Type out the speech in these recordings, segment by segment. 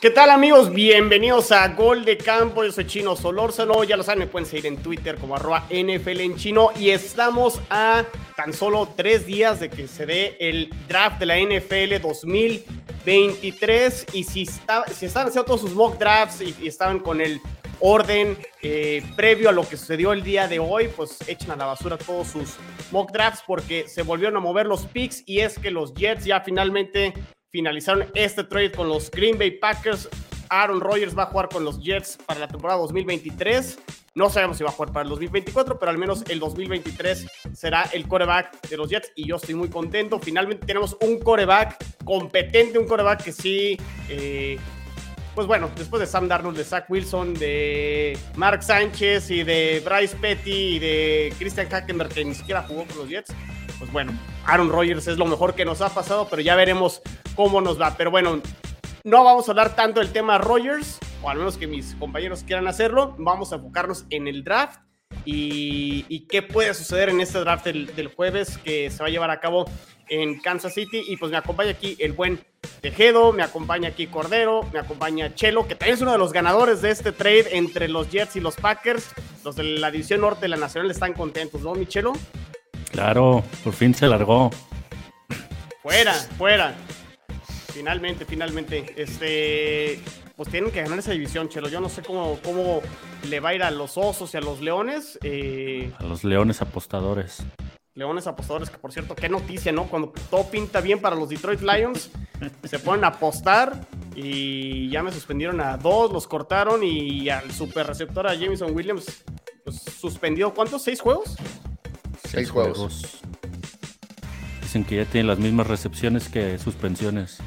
¿Qué tal amigos? Bienvenidos a Gol de Campo, yo soy Chino Solórzano, ya lo saben, me pueden seguir en Twitter como arroba NFL en chino. Y estamos a tan solo tres días de que se dé el draft de la NFL 2023 y si, está, están haciendo todos sus mock drafts y, y estaban con el orden eh, previo a lo que sucedió el día de hoy, pues echen a la basura todos sus mock drafts porque se volvieron a mover los picks. Y es que los Jets ya finalmente finalizaron este trade con los Green Bay Packers. Aaron Rodgers va a jugar con los Jets para la temporada 2023. No sabemos si va a jugar para el 2024, pero al menos el 2023 será el coreback de los Jets y yo estoy muy contento. Finalmente tenemos un coreback competente, un coreback que sí, eh, pues bueno, después de Sam Darnold, de Zach Wilson, de Mark Sánchez y de Bryce Petty y de Christian Hackenberg, que ni siquiera jugó con los Jets, pues bueno, Aaron Rodgers es lo mejor que nos ha pasado, pero ya veremos cómo nos va. Pero bueno, no vamos a hablar tanto del tema Rodgers, o al menos que mis compañeros quieran hacerlo. Vamos a enfocarnos en el draft y, qué puede suceder en este draft del, del, jueves que se va a llevar a cabo en Kansas City. Y pues me acompaña aquí el buen Tejedo, me acompaña aquí Cordero, me acompaña Chelo, que también es uno de los ganadores de este trade entre los Jets y los Packers. Los de la división norte de la Nacional están contentos, ¿no, Michelo? Claro, por fin se largó. Fuera, fuera. Finalmente, finalmente. Este. Pues tienen que ganar esa división, Chelo. Yo no sé cómo, cómo le va a ir a los osos y a los leones. Eh, a los leones apostadores. Leones apostadores, que por cierto, qué noticia, ¿no? Cuando todo pinta bien para los Detroit Lions, se ponen a apostar y ya me suspendieron a dos, los cortaron y al super receptor a Jameson Williams, pues suspendió, ¿cuántos? ¿Seis juegos? Seis juegos. Dicen que ya tienen las mismas recepciones que suspensiones.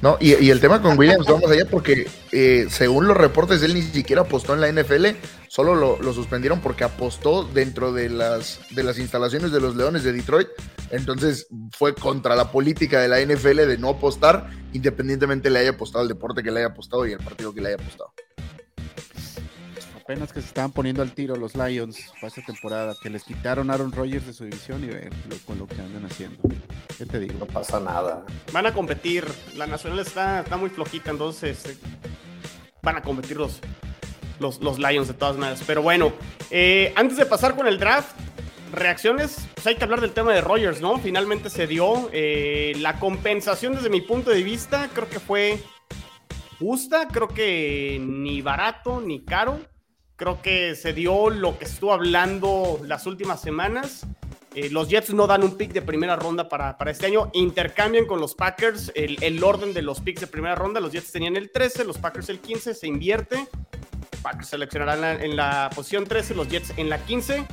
No, y, y el tema con Williams, vamos allá, porque eh, según los reportes, él ni siquiera apostó en la NFL, solo lo, lo, suspendieron porque apostó dentro de las, de las instalaciones de los Leones de Detroit. Entonces fue contra la política de la NFL de no apostar, independientemente le haya apostado el deporte que le haya apostado y el partido que le haya apostado. Apenas que se estaban poniendo al tiro los Lions para esta temporada, que les quitaron a Aaron Rodgers de su división y ver lo, con lo que andan haciendo. ¿Qué te digo? No pasa nada. Van a competir. La Nacional está, está muy flojita, entonces eh, van a competir los, los, los, Lions de todas maneras. Pero bueno, eh, antes de pasar con el draft, reacciones, pues hay que hablar del tema de Rodgers, ¿no? Finalmente se dio. Eh, la compensación desde mi punto de vista creo que fue justa, creo que ni barato ni caro. Creo que se dio lo que estuvo hablando las últimas semanas. Eh, los Jets no dan un pick de primera ronda para, para este año. Intercambian con los Packers el, el, orden de los picks de primera ronda. Los Jets tenían el 13, los Packers el 15. Se invierte. Packers seleccionarán en en la posición 13, los Jets en la 15.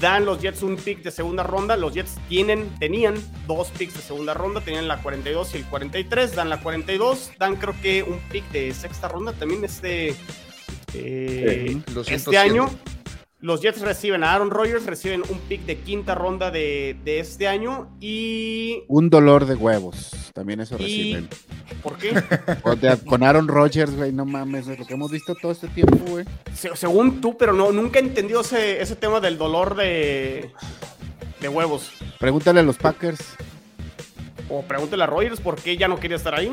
Dan los Jets un pick de segunda ronda. Los Jets tienen, tenían dos picks de segunda ronda. Tenían la 42 y el 43. Dan la 42. Dan creo que un pick de sexta ronda. También este... Eh, sí, este año los Jets reciben a Aaron Rodgers, reciben un pick de quinta ronda de, de este año y... Un dolor de huevos, también eso y... reciben. ¿Por qué? Con, con Aaron Rodgers, güey, no mames, es lo que hemos visto todo este tiempo, güey. Se, según tú, pero no, nunca he entendido ese, ese tema del dolor de, de huevos. Pregúntale a los Packers. O pregúntale a Rodgers por qué ya no quería estar ahí.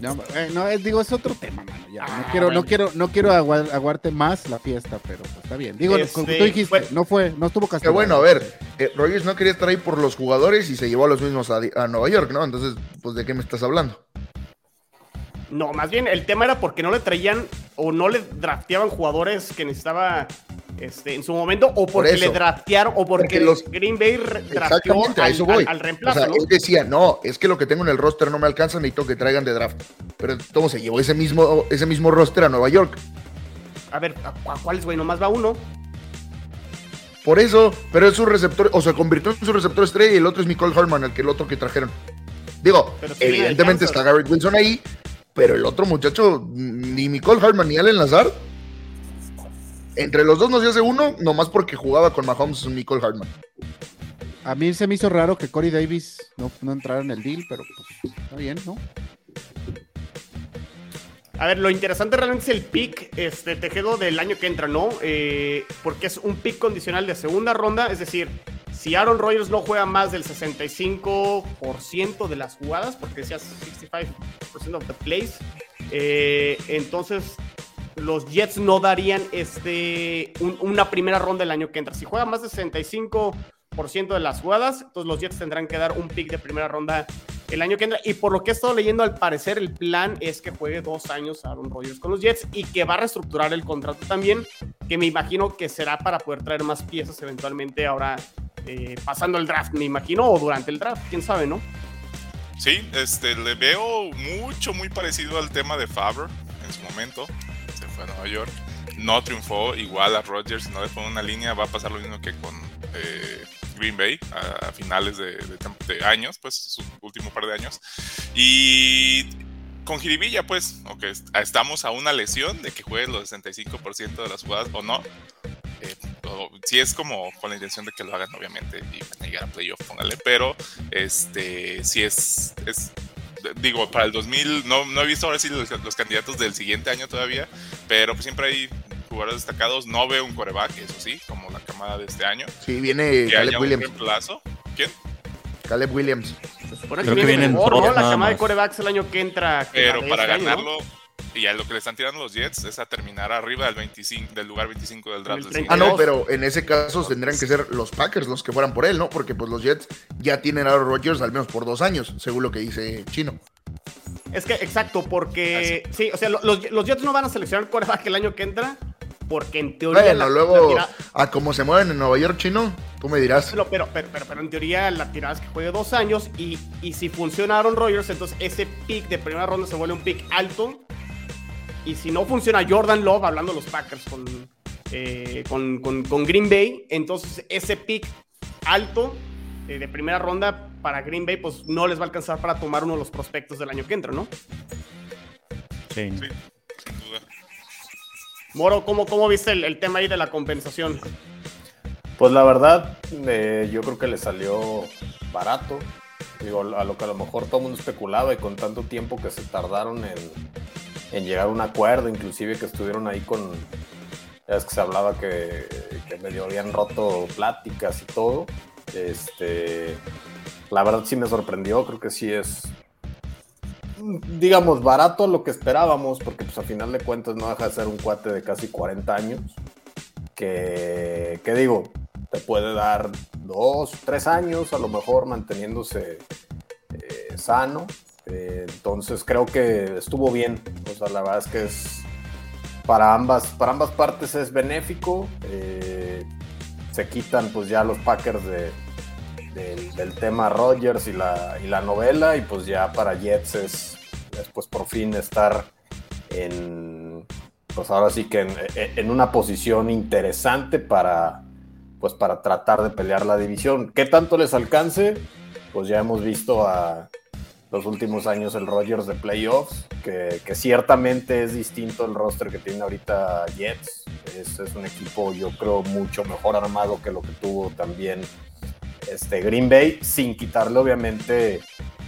No, eh, no es, digo, es otro tema, mano. Ya, ah, no quiero, bueno. no quiero, no quiero aguar, aguarte más la fiesta, pero pues, está bien. Digo, este, como tú dijiste, bueno, no fue, no estuvo castigado. bueno, a ver, eh, Rogers no quería estar ahí por los jugadores y se llevó a los mismos a, a, Nueva York, ¿no? Entonces, pues, ¿de qué me estás hablando? No, más bien, el tema era porque no le traían o no le drafteaban jugadores que necesitaba este, en su momento, o porque por le draftearon, o porque, porque los Green Bay drafteó al, a eso voy. Al, al, reemplazo. O sea, ¿no? él decía, no, es que lo que tengo en el roster no me alcanza, necesito que traigan de draft. Pero ¿cómo se llevó ese mismo, ese mismo roster a Nueva York? A ver, ¿a cuáles, güey? Nomás va uno. Por eso, pero es su receptor, o se convirtió en su receptor estrella y el otro es Nicole Harman, el que el otro que trajeron. Digo, sí evidentemente está Garrett Wilson ahí, pero el otro muchacho, ni Nicole Harman ni Allen Lazar, entre los dos nos hace uno, nomás porque jugaba con Mahomes Nicole Hartman. A mí se me hizo raro que Corey Davis no, no entrara en el deal, pero pues está bien, ¿no? A ver, lo interesante realmente es el pick este, tejido del año que entra, ¿no? Eh, porque es un pick condicional de segunda ronda, es decir, si Aaron Rodgers no juega más del 65% de las jugadas, porque decías 65% of the plays, eh, entonces los Jets no darían este, una primera ronda el año que entra. Si juega más del 65% de las jugadas, entonces los Jets tendrán que dar un pick de primera ronda el año que entra. Y por lo que he estado leyendo, al parecer el plan es que juegue dos años Aaron Rodgers con los Jets y que va a reestructurar el contrato también, que me imagino que será para poder traer más piezas eventualmente ahora eh, pasando el draft, me imagino, o durante el draft, quién sabe, ¿no? Sí, este, le veo mucho, muy parecido al tema de Faber en su momento. A Nueva York. No triunfó igual a Rodgers, no le pone una línea. Va a pasar lo mismo que con eh, Green Bay a, finales de, años, pues su último par de años. Y con Jiribilla, pues, aunque estamos a una lesión de que juegue los 65% de las jugadas o no. Eh, si es como con la intención de que lo hagan, obviamente, y van a llegar a playoff, póngale, pero este, si es digo, para el 2000, no, no he visto ahora sí los, candidatos del siguiente año todavía, pero pues siempre hay jugadores destacados. No veo un coreback, eso sí, como la camada de este año. Sí, viene Caleb Williams. ¿Quién? Caleb Williams. Creo que viene mejor, ¿no? La camada de corebacks el año que entra. Pero para este ganarlo, y a lo que le están tirando los Jets es a terminar arriba del 25, del lugar 25 del draft. ah, no, pero en ese caso tendrían que ser los Packers los que fueran por él, ¿no? Porque pues los Jets ya tienen a Rodgers al menos por dos años, según lo que dice Chino. Es que, exacto, porque sí, o sea, los, los Jets no van a seleccionar coreback el año que entra, porque en teoría. Bueno, luego, a cómo se mueven en Nueva York, chino, tú me dirás. Pero, pero, pero, en teoría la tirada es que juegue dos años y, y si funciona Aaron Rodgers, entonces ese pick de primera ronda se vuelve un pick alto y si no funciona Jordan Love, hablando de los Packers eh, con, con, Green Bay, entonces ese pick alto eh, de primera ronda para Green Bay, pues no les va a alcanzar para tomar uno de los prospectos del año que entra, ¿no? Sí. sin duda. Moro, ¿cómo, cómo viste el, tema ahí de la compensación? Pues la verdad, eh, yo creo que le salió barato. Digo, a lo que a lo mejor todo el mundo especulaba y con tanto tiempo que se tardaron en, en llegar a un acuerdo, inclusive que estuvieron ahí con, ya es que se hablaba que, medio habían roto pláticas y todo. Este, la verdad sí me sorprendió, creo que sí es, digamos, barato lo que esperábamos, porque pues a final de cuentas no deja de ser un cuate de casi 40 años, que, que digo, te puede dar dos, tres años a lo mejor manteniéndose eh, sano, eh, entonces creo que estuvo bien. O sea, la verdad es que es para ambas, para ambas partes es benéfico. Eh, se quitan pues ya los Packers de, del tema Rogers y la, y la novela. Y pues ya para Jets es, pues por fin estar en pues ahora sí que en, en, una posición interesante para pues para tratar de pelear la división. ¿Qué tanto les alcance? Pues ya hemos visto a, los últimos años el Rogers de playoffs, que, ciertamente es distinto el roster que tiene ahorita Jets. Es, es, un equipo, yo creo, mucho mejor armado que lo que tuvo también este Green Bay, sin quitarle obviamente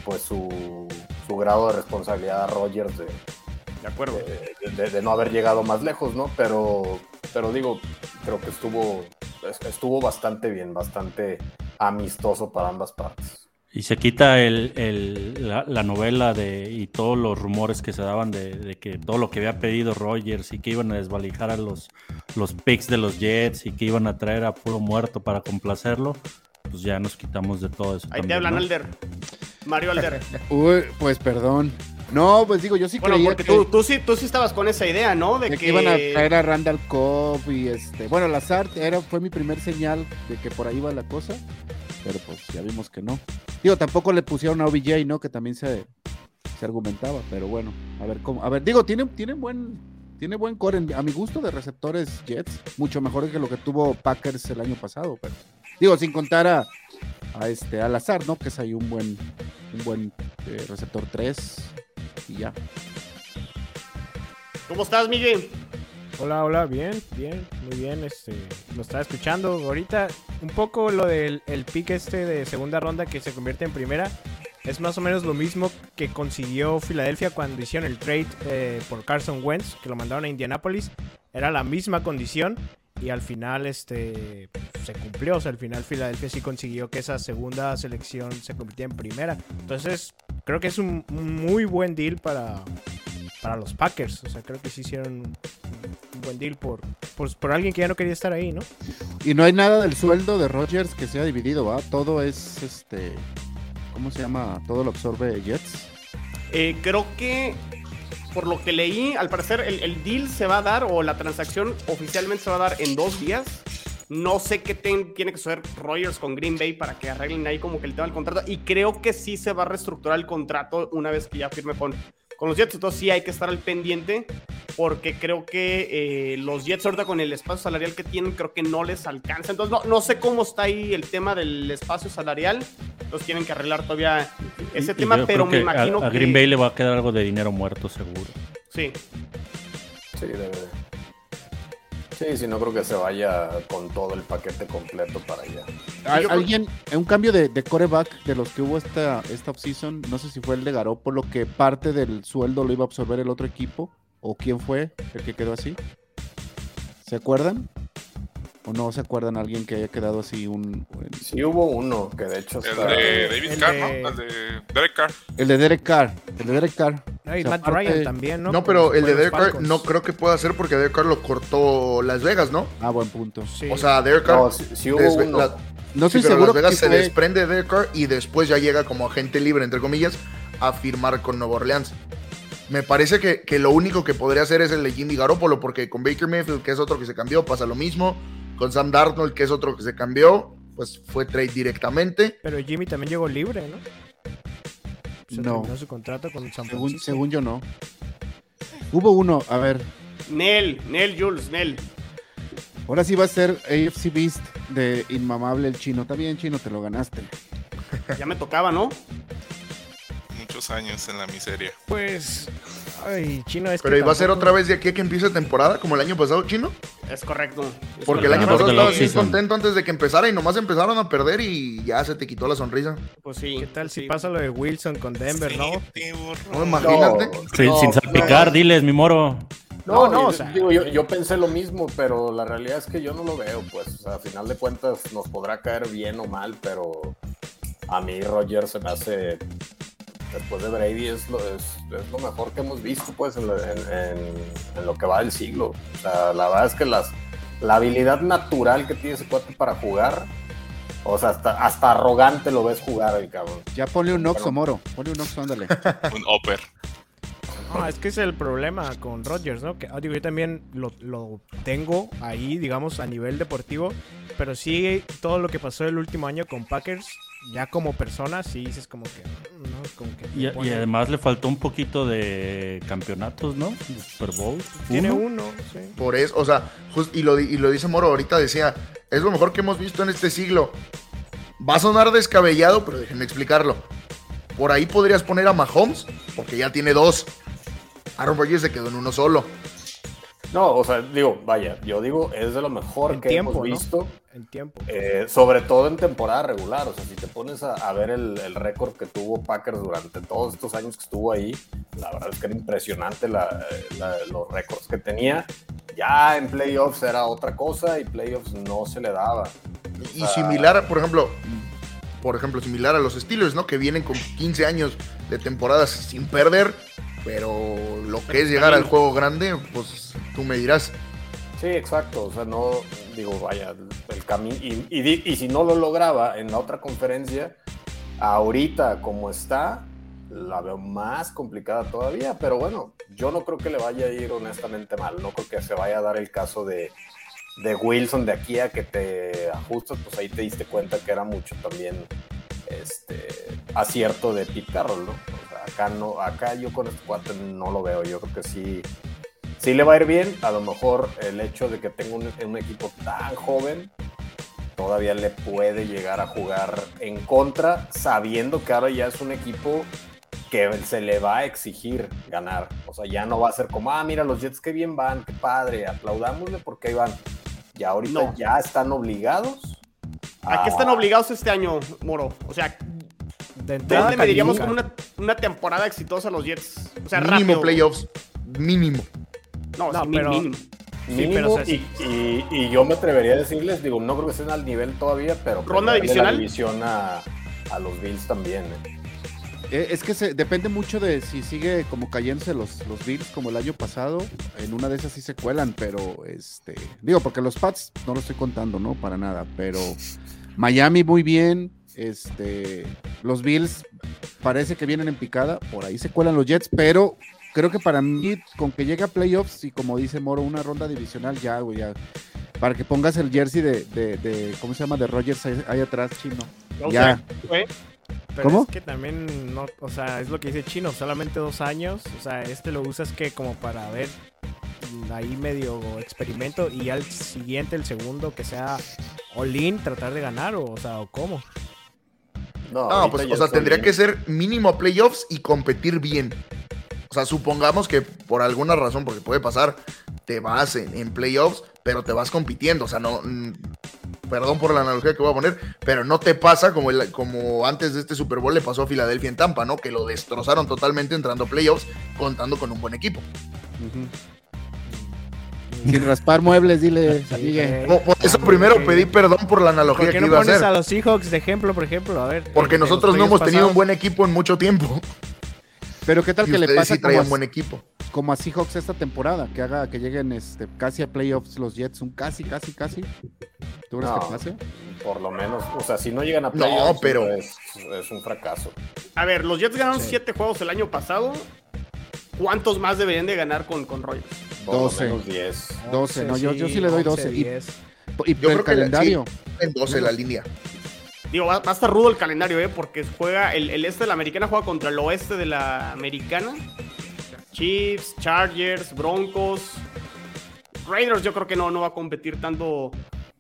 pues su, su grado de responsabilidad a Rogers de, de acuerdo. De, no haber llegado más lejos, ¿no? Pero, pero digo, creo que estuvo, estuvo bastante bien, bastante amistoso para ambas partes. Y se quita el, la, novela de, y todos los rumores que se daban de, que todo lo que había pedido Rogers y que iban a desvalijar a los, los picks de los Jets y que iban a traer a puro muerto para complacerlo, pues ya nos quitamos de todo eso. Ahí te hablan, Alder. Mario Alder. Uy, pues perdón. No, pues digo, yo sí bueno, porque tú, tú, sí, tú sí estabas con esa idea, ¿no? De, que... iban a traer a Randall Cobb y este... Bueno, Lazard era, fue mi primer señal de que por ahí va la cosa pero pues ya vimos que no. Digo, tampoco le pusieron a OBJ, ¿no? Que también se, se argumentaba, pero bueno, a ver cómo. A ver, digo, tiene, tiene buen. Tiene buen core, a mi gusto, de receptores Jets, mucho mejor que lo que tuvo Packers el año pasado, pero digo, sin contar a, a este al azar, ¿no? Que es ahí un buen, un buen eh, receptor 3 y ya. ¿Cómo estás, Miguel? Hola, hola, bien, bien, muy bien. Este, lo estaba escuchando ahorita. Un poco lo del el pick este de segunda ronda que se convierte en primera. es más o menos lo mismo que consiguió Filadelfia cuando hicieron el trade eh, por Carson Wentz, que lo mandaron a Indianapolis. Era la misma condición y al final este se cumplió. O sea, al final Filadelfia sí consiguió que esa segunda selección se convirtiera en primera. Entonces, creo que es un muy buen deal para, para los Packers. O sea, creo que sí hicieron un, buen deal por, por, por alguien que ya no quería estar ahí, ¿no? Y no hay nada del sueldo de Rodgers que sea dividido, ¿va? Todo es este. ¿Cómo se llama? Todo lo absorbe Jets. Eh, creo que, por lo que leí, al parecer el, el deal se va a dar o la transacción oficialmente se va a dar en dos días. No sé qué ten- tiene que suceder Rogers con Green Bay para que arreglen ahí como que el tema del contrato. Y creo que sí se va a reestructurar el contrato una vez que ya firme con, con los Jets. Entonces sí hay que estar al pendiente porque creo que eh, los Jets ahorita con el espacio salarial que tienen creo que no les alcanza. Entonces no, no sé cómo está ahí el tema del espacio salarial. Entonces tienen que arreglar todavía ese Y tema, pero me que a- imagino a, que... Green Bay le va a quedar algo de dinero muerto seguro. Sí. Sí, de. Sí, si no creo que se vaya con todo el paquete completo para allá. Al- Alguien, un cambio de, de coreback de los que hubo esta, esta offseason, no sé si fue el de Garoppolo, que parte del sueldo lo iba a absorber el otro equipo, o quién fue el que quedó así. ¿Se acuerdan? ¿O no se acuerdan alguien que haya quedado así un... Sí hubo uno que de hecho El está... de David el Carr, de- ¿no? El de Derek Carr. El de Derek Carr, el de Derek Carr. No, y O sea, Matt aparte- Ryan también, ¿no? No, pero el de Derek Carr no creo que pueda ser porque Derek Carr lo cortó Las Vegas, ¿no? Ah, buen punto. Sí. O sea, Derek Carr. No, sí, sí hubo desve- uno. la- No estoy pero seguro Las Vegas que se fue- desprende de Derek Carr y después ya llega como agente libre, entre comillas, a firmar con Nueva Orleans. Me parece que, que lo único que podría hacer es el de Jimmy Garoppolo, porque con Baker Mayfield, que es otro que se cambió, pasa lo mismo. Con Sam Darnold, que es otro que se cambió, pues fue trade directamente. Pero Jimmy también llegó libre, ¿no? Se No. terminó su contrato con San Según, Francisco. según yo no. Hubo uno, a ver, Nel, Nel Jules, Nel. ahora sí va a ser AFC Beast de Inmamable el chino. Está bien, chino, te lo ganaste. Ya me tocaba, ¿no? Muchos años en la miseria. Pues. Ay, chino es que Pero ¿y va a ser otra vez de aquí a que empiece temporada, como el año pasado, chino? Es correcto. Es Porque el año pasado que la estaba bien contento antes de que empezara y nomás empezaron a perder y ya se te quitó la sonrisa. Pues sí. ¿Qué tal si pasa lo de Wilson con Denver, no? Sí. No, imagínate. Sin, no, sin salpicar, diles, mi moro. No, No, no, no, o sea- digo, yo, yo pensé lo mismo, pero la realidad es que yo no lo veo, pues, o sea, a final de cuentas nos podrá caer bien o mal, pero a mí Roger se me hace, después de Brady, es lo, es, es lo mejor que hemos visto, pues, en, lo- en- en- en lo que va del siglo. O sea, la verdad es que las, la habilidad natural que tiene ese cuate para jugar, o sea, hasta, hasta arrogante lo ves jugar el cabrón. Ya ponle un Oxo, Moro. Ponle un Oxo, ándale. Un upper. No, es que es el problema con Rodgers, ¿no? Que ah, digo, yo también lo, lo tengo ahí, digamos, a nivel deportivo, pero sí todo lo que pasó el último año con Packers, ya como persona, sí dices como que, ¿no? Como que Y, y además le faltó un poquito de campeonatos, ¿no? De Super Bowl. tiene Uno. uno, sí. Por eso, o sea, y, lo, y lo dice Moro ahorita, decía, es lo mejor que hemos visto en este siglo. Va a sonar descabellado, pero déjenme explicarlo. Por ahí podrías poner a Mahomes, porque ya tiene dos. Aaron Rodgers se quedó en uno solo. No, o sea, digo, vaya, yo digo, es de lo mejor que tiempo, hemos ¿no? En tiempo. Eh, sobre todo en temporada regular, o sea, si te pones a, a ver el, el récord que tuvo Packers durante todos estos años que estuvo ahí, la verdad es que era impresionante la- la- los récords que tenía. Ya en playoffs era otra cosa y playoffs no se le daba. Y Ah. similar, por ejemplo, por ejemplo, similar a los Steelers, ¿no? Que vienen con 15 años de temporadas sin perder, pero lo que es llegar al juego grande, pues tú me dirás. Sí, exacto, o sea, no, digo, vaya, el camino, y, si no lo lograba en la otra conferencia, ahorita como está, la veo más complicada todavía, pero bueno, yo no creo que le vaya a ir honestamente mal, no creo que se vaya a dar el caso de, de Wilson de aquí a que te ajustas, pues ahí te diste cuenta que era mucho también este acierto de Pete Carroll, ¿no? Acá no, acá yo con este cuate no lo veo, yo creo que sí, sí le va a ir bien, a lo mejor el hecho de que tenga un, un equipo tan joven todavía le puede llegar a jugar en contra, sabiendo que ahora ya es un equipo que se le va a exigir ganar. O sea, ya no va a ser como, ah, mira, los Jets qué bien van, qué padre, aplaudámosle porque ahí van. Ya ahorita No. ya están obligados. ¿A qué están obligados este año, Moro? O sea, De entrada, ¿Dónde mediríamos como una, una temporada exitosa a los Jets? O sea, mínimo rápido. playoffs. Mínimo. No, No, sí, pero- mínimo. Sí, Mínimo, pero, o sea, y, sí. y- y yo me atrevería a decirles, digo, no creo que estén al nivel todavía, pero ¿Ronda pelearle divisional? la división a, a los Bills también. ¿eh? Eh, Es que se, depende mucho de si sigue como cayéndose los, los Bills como el año pasado. En una de esas sí se cuelan, pero este. Digo, porque los Pats no lo estoy contando, ¿no? Para nada. Pero Miami muy bien. Este. Los Bills parece que vienen en picada. Por ahí se cuelan los Jets, pero creo que para mí, con que llegue a playoffs y como dice Moro, una ronda divisional ya, güey, ya. Para que pongas el jersey de, de, de- ¿cómo se llama? De Rogers ahí, ahí atrás, chino. Ya. sea, Pero ¿Cómo? es que también, no, o sea, es lo que dice Chino, solamente dos años. O sea, este lo usas que como para ver ahí medio experimento y al siguiente, el segundo, que sea all-in, tratar de ganar, o, o sea, o cómo. No, pues, o sea, tendría bien. que ser mínimo playoffs y competir bien. O sea, supongamos que por alguna razón, porque puede pasar, te vas en, en playoffs, pero te vas compitiendo. O sea, no. mm, Perdón por la analogía que voy a poner, pero no te pasa como, el- como antes de este Super Bowl le pasó a Filadelfia en Tampa, ¿no? Que lo destrozaron totalmente entrando a playoffs, contando con un buen equipo. Sin raspar muebles, dile, Sí, Por, eso primero pedí perdón por la analogía ¿Por qué que no iba a pones hacer. a los Seahawks de ejemplo, por ejemplo? A ver. Porque nosotros no hemos tenido un buen equipo en mucho tiempo. Pero qué tal Y que le pasa sí como, a, buen equipo. como a Seahawks esta temporada, que haga que lleguen este, casi a playoffs los Jets, un casi, casi, casi. ¿Tú crees No. que pase? Por lo menos, o sea, si no llegan a No, playoffs, pero- es, es un fracaso. A ver, los Jets ganaron Sí. siete juegos el año pasado. ¿Cuántos más deberían de ganar con, con Rogers? Por 12. lo menos 10. 12, no, yo- yo sí le doy 12, y- 10. Y Yo el creo que la- calendario. En 12 la línea. Digo, va, a estar rudo el calendario, ¿eh? Porque juega el, el este de la americana juega contra el oeste de la americana. Chiefs, Chargers, Broncos. Raiders yo creo que no, no va a competir tanto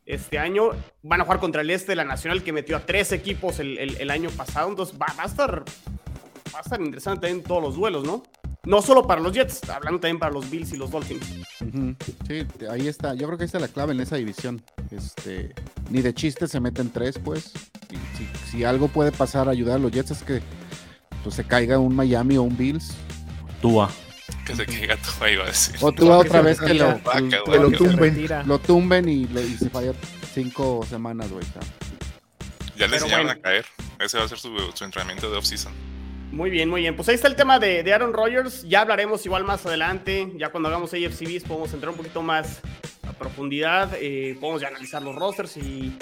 este año. Van a jugar contra el este de la nacional que metió a tres equipos el, el- año pasado. Entonces va a estar va a estar interesante en todos los duelos, ¿no? No solo para los Jets, hablando también para los Bills y los Dolphins. Sí, ahí está. Yo creo que ahí está la clave en esa división. Este, ni de chiste se meten tres, pues. Y si, si algo puede pasar a ayudar a los Jets es que pues, se caiga un Miami o un Bills. Tua. Que se caiga todo, iba a decir. O tú otra vez que lo, Vaca, lo- güey, lo que- tumben. Lo tumben y, lo- y se falla cinco semanas, güey. Ya le enseñaron bueno. a caer. Ese va a ser su, su entrenamiento de off-season. Muy bien, muy bien. Pues ahí está el tema de, de Aaron Rodgers. Ya hablaremos igual más adelante. Ya cuando hagamos AFCBs podemos entrar un poquito más a profundidad. eh, podemos ya analizar los rosters y,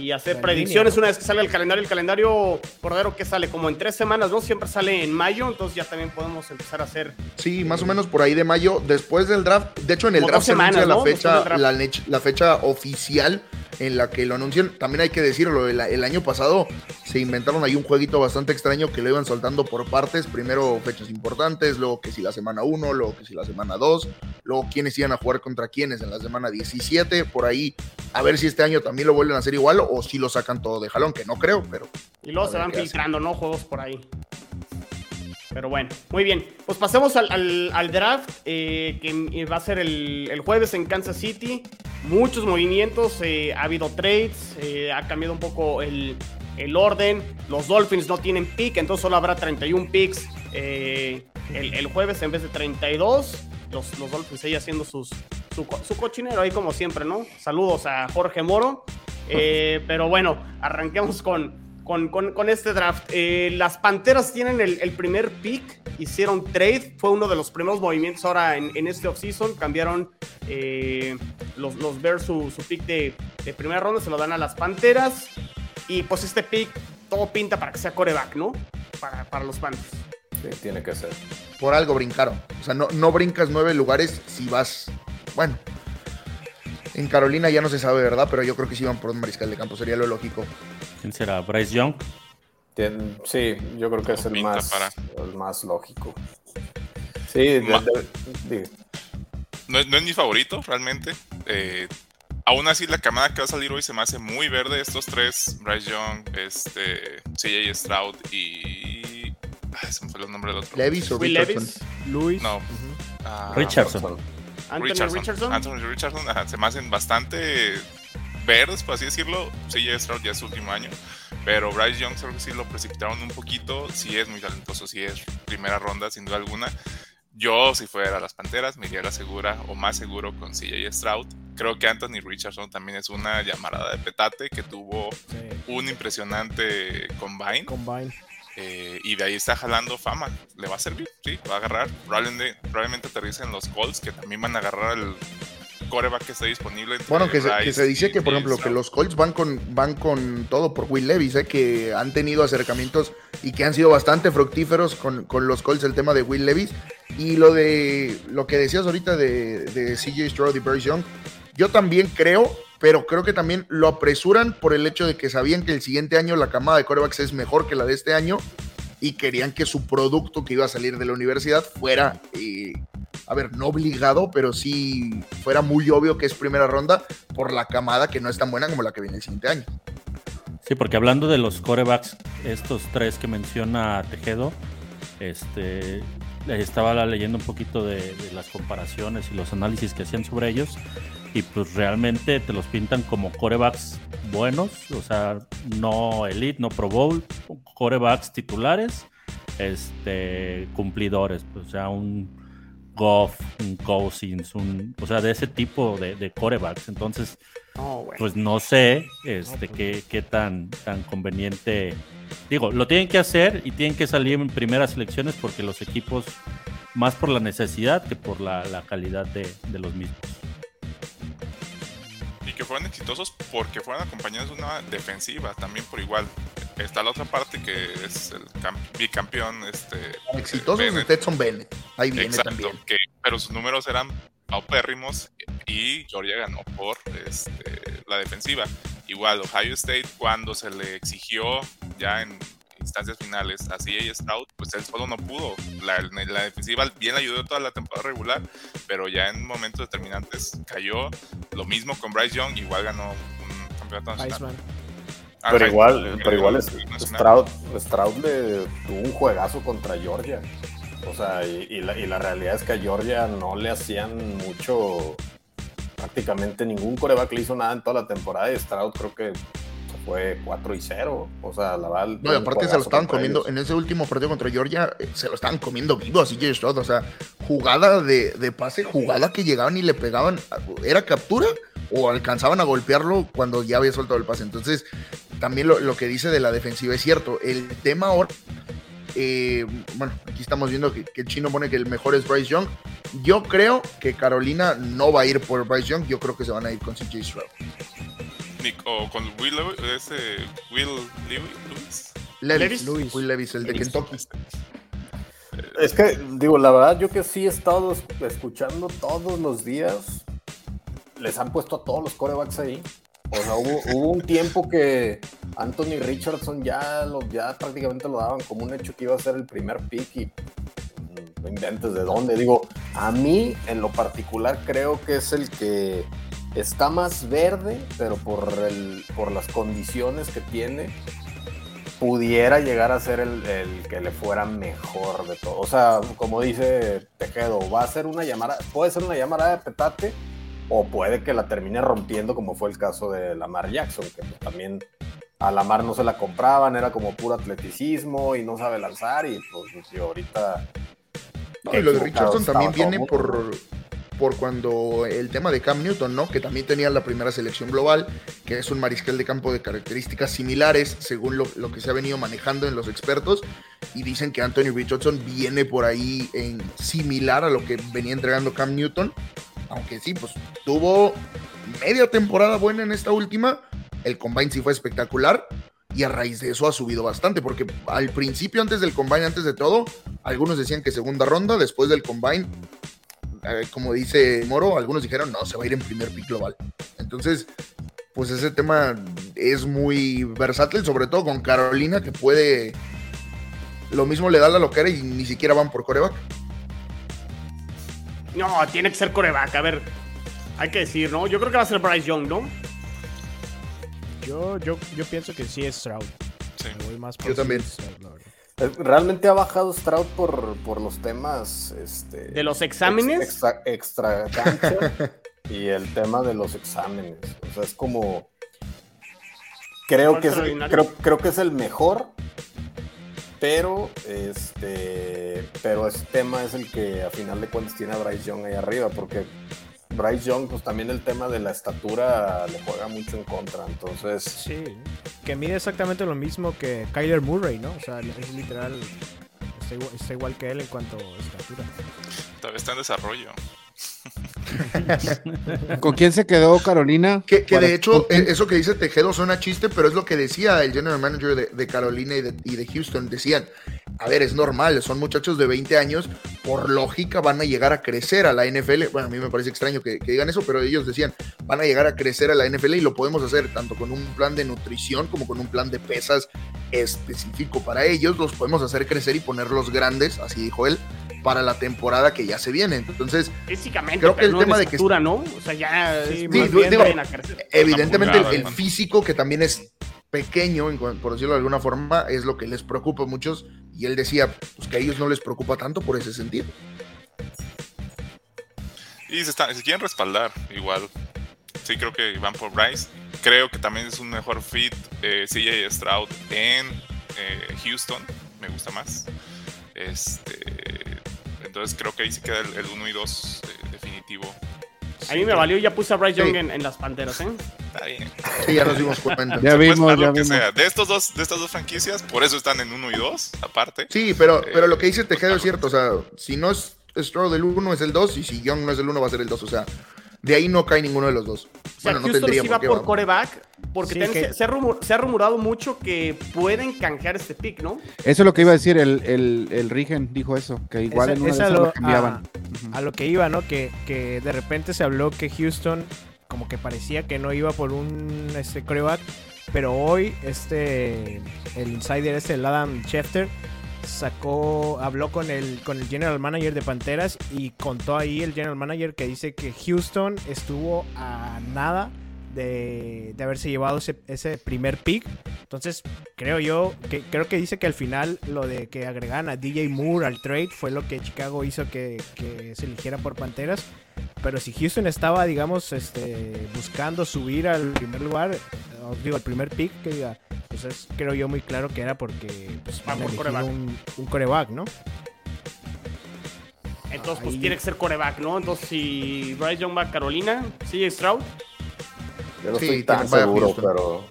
y hacer La predicciones línea. una vez que salga el calendario. El calendario, Cordero, que sale como en tres semanas, ¿no? Siempre sale en mayo. Entonces ya también podemos empezar a hacer. Sí, más o menos por ahí de mayo, después del draft. De hecho, en el draft dos se anuncia semanas, la fecha, la, fecha oficial en la que lo anuncian. También hay que decirlo, el, el año pasado se inventaron ahí un jueguito bastante extraño que lo iban soltando por partes. Primero fechas importantes, luego que si la semana 1, luego que si la semana 2, luego quiénes iban a jugar contra quiénes en la semana 17. Por ahí, a ver si este año también lo vuelven a hacer igual o si lo sacan todo de jalón, que no creo, pero Y luego se van hacen. filtrando, ¿no? Juegos por ahí. Pero bueno, muy bien. Pues pasemos al, al- al draft, eh, que va a ser el, el jueves en Kansas City. Muchos movimientos, eh, ha habido trades, eh, ha cambiado un poco el, el orden. Los Dolphins no tienen pick, entonces solo habrá 31 picks eh, el, el jueves en vez de 32. Los, los Dolphins ahí haciendo sus, su, su cochinero ahí como siempre, ¿no? Saludos a Jorge Moro. Eh, pero bueno, arranquemos con, con, con- con este draft. Eh, las Panteras tienen el, el primer pick, hicieron trade, fue uno de los primeros movimientos ahora en, en este offseason. Cambiaron eh, los, los Bears su, su pick de, de primera ronda, se lo dan a las Panteras. Y pues este pick todo pinta para que sea coreback, ¿no? Para, para los Panthers. Sí, tiene que ser. por algo brincaron. O sea, no, no brincas nueve lugares si vas. Bueno, en Carolina ya no se sabe, ¿verdad? Pero yo creo que si iban por un mariscal de campo, sería lo lógico. ¿Quién será? Bryce Young. Sí, yo creo que es el más, para. el más lógico. Sí, de- de- No, es- no es mi favorito, realmente. Eh, aún así, la camada que va a salir hoy se me hace muy verde. Estos tres, Bryce Young, este, CJ Stroud y... Ay, se me fue el nombre del otro. Levis o Richardson. Levis, Luis. No. Ah, Richardson. Anthony Richardson. Richardson. Anthony Richardson, ajá, se me hacen bastante verdes, por así decirlo. CJ Stroud ya es su último año. Pero Bryce Young creo que sí lo precipitaron un poquito. Sí es muy talentoso, sí es primera ronda, sin duda alguna. Yo, si fuera a las Panteras, me iría a la segura o más seguro con CJ Stroud. Creo que Anthony Richardson también es una llamarada de petate que tuvo Sí. un impresionante combine. Combine. Eh, y de ahí está jalando fama. Le va a servir, sí, va a agarrar. Probablemente, probablemente aterricen los Colts, que también van a agarrar el coreback que esté disponible. Bueno, que se, que se dice y- que, por ejemplo, que Stroud. los Colts van con, van con todo por Will Levis, ¿eh? que han tenido acercamientos y que han sido bastante fructíferos con, con los Colts el tema de Will Levis. Y lo de lo que decías ahorita de, de CJ Stroud y Bryce Young, yo también creo, pero creo que también lo apresuran por el hecho de que sabían que el siguiente año la camada de corebacks es mejor que la de este año y querían que su producto que iba a salir de la universidad fuera, eh, a ver, no obligado, pero sí fuera muy obvio que es primera ronda por la camada que no es tan buena como la que viene el siguiente año. Sí, porque hablando de los corebacks, estos tres que menciona Tejedo, este, estaba leyendo un poquito de, de las comparaciones y los análisis que hacían sobre ellos, y pues realmente te los pintan como corebacks buenos, o sea, no elite, no Pro Bowl, corebacks titulares, este, cumplidores, pues, o sea, un Goff, un Cousins, un, o sea, de ese tipo de, de corebacks. Entonces, pues no sé este, qué, qué tan, tan conveniente. Digo, lo tienen que hacer y tienen que salir en primeras elecciones porque los equipos, más por la necesidad que por la, la calidad de, de los mismos. Que fueron exitosos porque fueron acompañados de una defensiva también por igual. Está la otra parte que es el cam- bicampeón. Este, Exitosos Bennett. Stetson Bennett. Ahí viene Exacto, también. que- pero sus números eran paupérrimos y Georgia ganó por este, la defensiva. Igual, Ohio State, cuando se le exigió ya en instancias finales a CJ Stroud, pues él solo no pudo. La, la defensiva bien ayudó toda la temporada regular, pero ya en momentos determinantes cayó. Lo mismo con Bryce Young, igual ganó un campeonato nacional. Ah, Pero igual, pero igual el nacional. Stroud, Stroud le tuvo un juegazo contra Georgia. O sea, y, y la, y la realidad es que a Georgia no le hacían mucho, prácticamente ningún coreback le hizo nada en toda la temporada y Stroud creo que fue 4 y 0. O sea, la verdad. No, y aparte se lo estaban comiendo, en ese último partido contra Georgia, eh, se lo estaban comiendo vivo así que Stroud, o sea, jugada de, de pase, jugada que llegaban y le pegaban, ¿era captura? O alcanzaban a golpearlo cuando ya había soltado el pase. Entonces, también lo, lo que dice de la defensiva es cierto. El tema ahora, eh, bueno, aquí estamos viendo que, que el chino pone que el mejor es Bryce Young. Yo creo que Carolina no va a ir por Bryce Young, yo creo que se van a ir con CJ Stroud. Nick- o con Will, ese Will Lew- Lewis. Levis, Levis. Will Levis, el de Kentucky. Es que, digo, la verdad, yo que sí he estado es- escuchando todos los días, les han puesto a todos los corebacks ahí. O sea, hubo, hubo un tiempo que Anthony Richardson ya, lo, ya prácticamente lo daban como un hecho que iba a ser el primer pick y mm, no inventes de dónde. Digo, a mí en lo particular creo que es el que está más verde, pero por, el, por las condiciones que tiene, pudiera llegar a ser el, el que le fuera mejor de todo. O sea, como dice Tejedo, va a ser una llamada, puede ser una llamada de petate o puede que la termine rompiendo como fue el caso de Lamar Jackson, que también a Lamar no se la compraban, era como puro atleticismo y no sabe lanzar y pues y ahorita... No, y lo de Richardson también viene por. Por cuando el tema de Cam Newton, ¿no? Que también tenía la primera selección global, que es un mariscal de campo de características similares, según lo, que se ha venido manejando en los expertos, y dicen que Anthony Richardson viene por ahí en similar a lo que venía entregando Cam Newton, aunque sí, pues tuvo media temporada buena en esta última, el combine sí fue espectacular, y a raíz de eso ha subido bastante, porque al principio, antes del combine, antes de todo, algunos decían que segunda ronda, después del combine, como dice Moro, algunos dijeron, no, se va a ir en primer pick global. Entonces, pues ese tema es muy versátil, sobre todo con Carolina, que puede... Lo mismo le da la loquera y ni siquiera van por coreback. No, tiene que ser coreback. A ver, hay que decir, ¿no? Yo creo que va a ser Bryce Young, ¿no? Yo, yo, yo pienso que sí es Stroud. Sí. Me voy más por Yo también. Stroud. Eh, Realmente ha bajado Stroud por, por los temas este, ¿De los exámenes? ex- extra, extra cancha y el tema de los exámenes. O sea, es como. Creo que, es, creo, creo que es el mejor, pero este pero ese tema es el que a final de cuentas tiene a Bryce Young ahí arriba, porque Bryce Young, pues también el tema de la estatura le juega mucho en contra, entonces Sí, que mide exactamente lo mismo que Kyler Murray, ¿no? O sea, es literal, está igual, está igual que él en cuanto a estatura. Todavía está en desarrollo. ¿Con quién se quedó Carolina? Que, de hecho, eh, eso que dice Tejedo suena chiste, pero es lo que decía el general manager de, de Carolina y de, y de Houston. Decían, a ver, es normal, son muchachos de 20 años, por lógica van a llegar a crecer a la NFL. Bueno, a mí me parece extraño que, que digan eso, pero ellos decían, van a llegar a crecer a la NFL y lo podemos hacer tanto con un plan de nutrición como con un plan de pesas específico para ellos. Los podemos hacer crecer y ponerlos grandes, así dijo él, para la temporada que ya se viene. Entonces, Físicamente, Creo que pero el no tema de de que- estatura, ¿no? O sea, ya Sí, digo- evidentemente el, pulgada, el ¿no? físico que también es pequeño, por decirlo de alguna forma, es lo que les preocupa a muchos. Y él decía pues, que a ellos no les preocupa tanto por ese sentido. Y se, están- se quieren respaldar, igual. Sí, creo que van por Bryce. Creo que también es un mejor fit eh, CJ Stroud en eh, Houston. Me gusta más. Este, entonces creo que ahí se queda el, 1 y 2 definitivo. A mí me valió y ya puse a Bryce Sí. Young en, en las Panteras, ¿eh? Está bien. Sí, ya nos dimos cuenta. Ya vimos, ya vimos. sea. De, estos dos, de estas dos franquicias, por eso están en 1 y 2, aparte. Sí, pero, pero lo que dice Tejedo es cierto. O sea, si no es Stroud el 1 es el 2 y si Young no es el 1 va a ser el 2. O sea, de ahí no cae ninguno de los dos. O sea, Bueno, no Houston tendría sí por va qué. por va. coreback, porque Sí, también que- se, ha rumor- se ha rumorado mucho que pueden canjear este pick, ¿no? Eso es lo que iba a decir, el, el, el Rigen dijo eso, que igual Esa- en una esa de esas lo- lo cambiaban. a, a lo que iba, ¿no? Que, que de repente se habló que Houston como que parecía que no iba por un este coreback, pero hoy este el insider este el Adam Schefter sacó habló con el con el general manager de Panteras y contó ahí el general manager que dice que Houston estuvo a nada de, de haberse llevado ese, ese primer pick. Entonces, creo yo, que creo que dice que al final lo de que agregaran a DJ Moore al trade fue lo que Chicago hizo que, que se eligiera por Panteras. Pero si Houston estaba, digamos, este, buscando subir al primer lugar, digo, al primer pick, que diga, pues es, creo yo muy claro que era porque pues, Va van a por quarterback. un, un coreback, ¿no? Entonces, pues Ahí- tiene que ser coreback, ¿no? Entonces, si Bryce Young va a Carolina, CJ Stroud, yo no Sí, estoy tan seguro, pero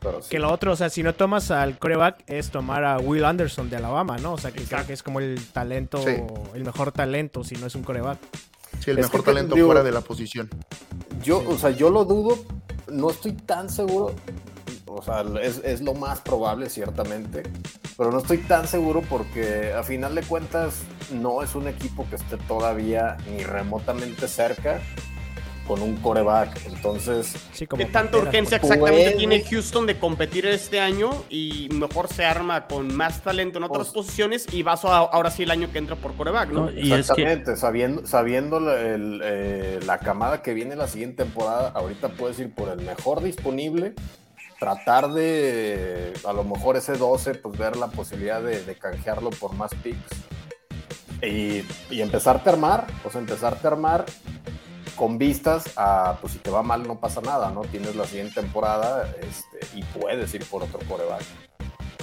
pero sí. Que lo otro, o sea, si no tomas al coreback, es tomar a Will Anderson de Alabama, ¿no? O sea, que creo que es como el talento, Sí. el mejor talento, si no es un coreback. Sí, el Es mejor que, talento digo- fuera de la posición. Yo, o sea, yo lo dudo, no estoy tan seguro, o sea, es, es lo más probable, ciertamente, pero no estoy tan seguro porque a final de cuentas no es un equipo que esté todavía ni remotamente cerca con un coreback, entonces Sí, como ¿qué tanta urgencia pues, exactamente puede. tiene Houston de competir este año y mejor se arma con más talento en otras Pues- posiciones y vas a- ahora sí el año que entra por coreback, ¿no? No, y es que Exactamente, sabiendo, sabiendo el, eh, la camada que viene la siguiente temporada, ahorita puedes ir por el mejor disponible, tratar de, a lo mejor ese 12, pues ver la posibilidad de, de canjearlo por más picks y, y empezarte a armar, o sea, empezarte a armar con vistas a, pues si te va mal no pasa nada, ¿no? Tienes la siguiente temporada este, y puedes ir por otro coreback.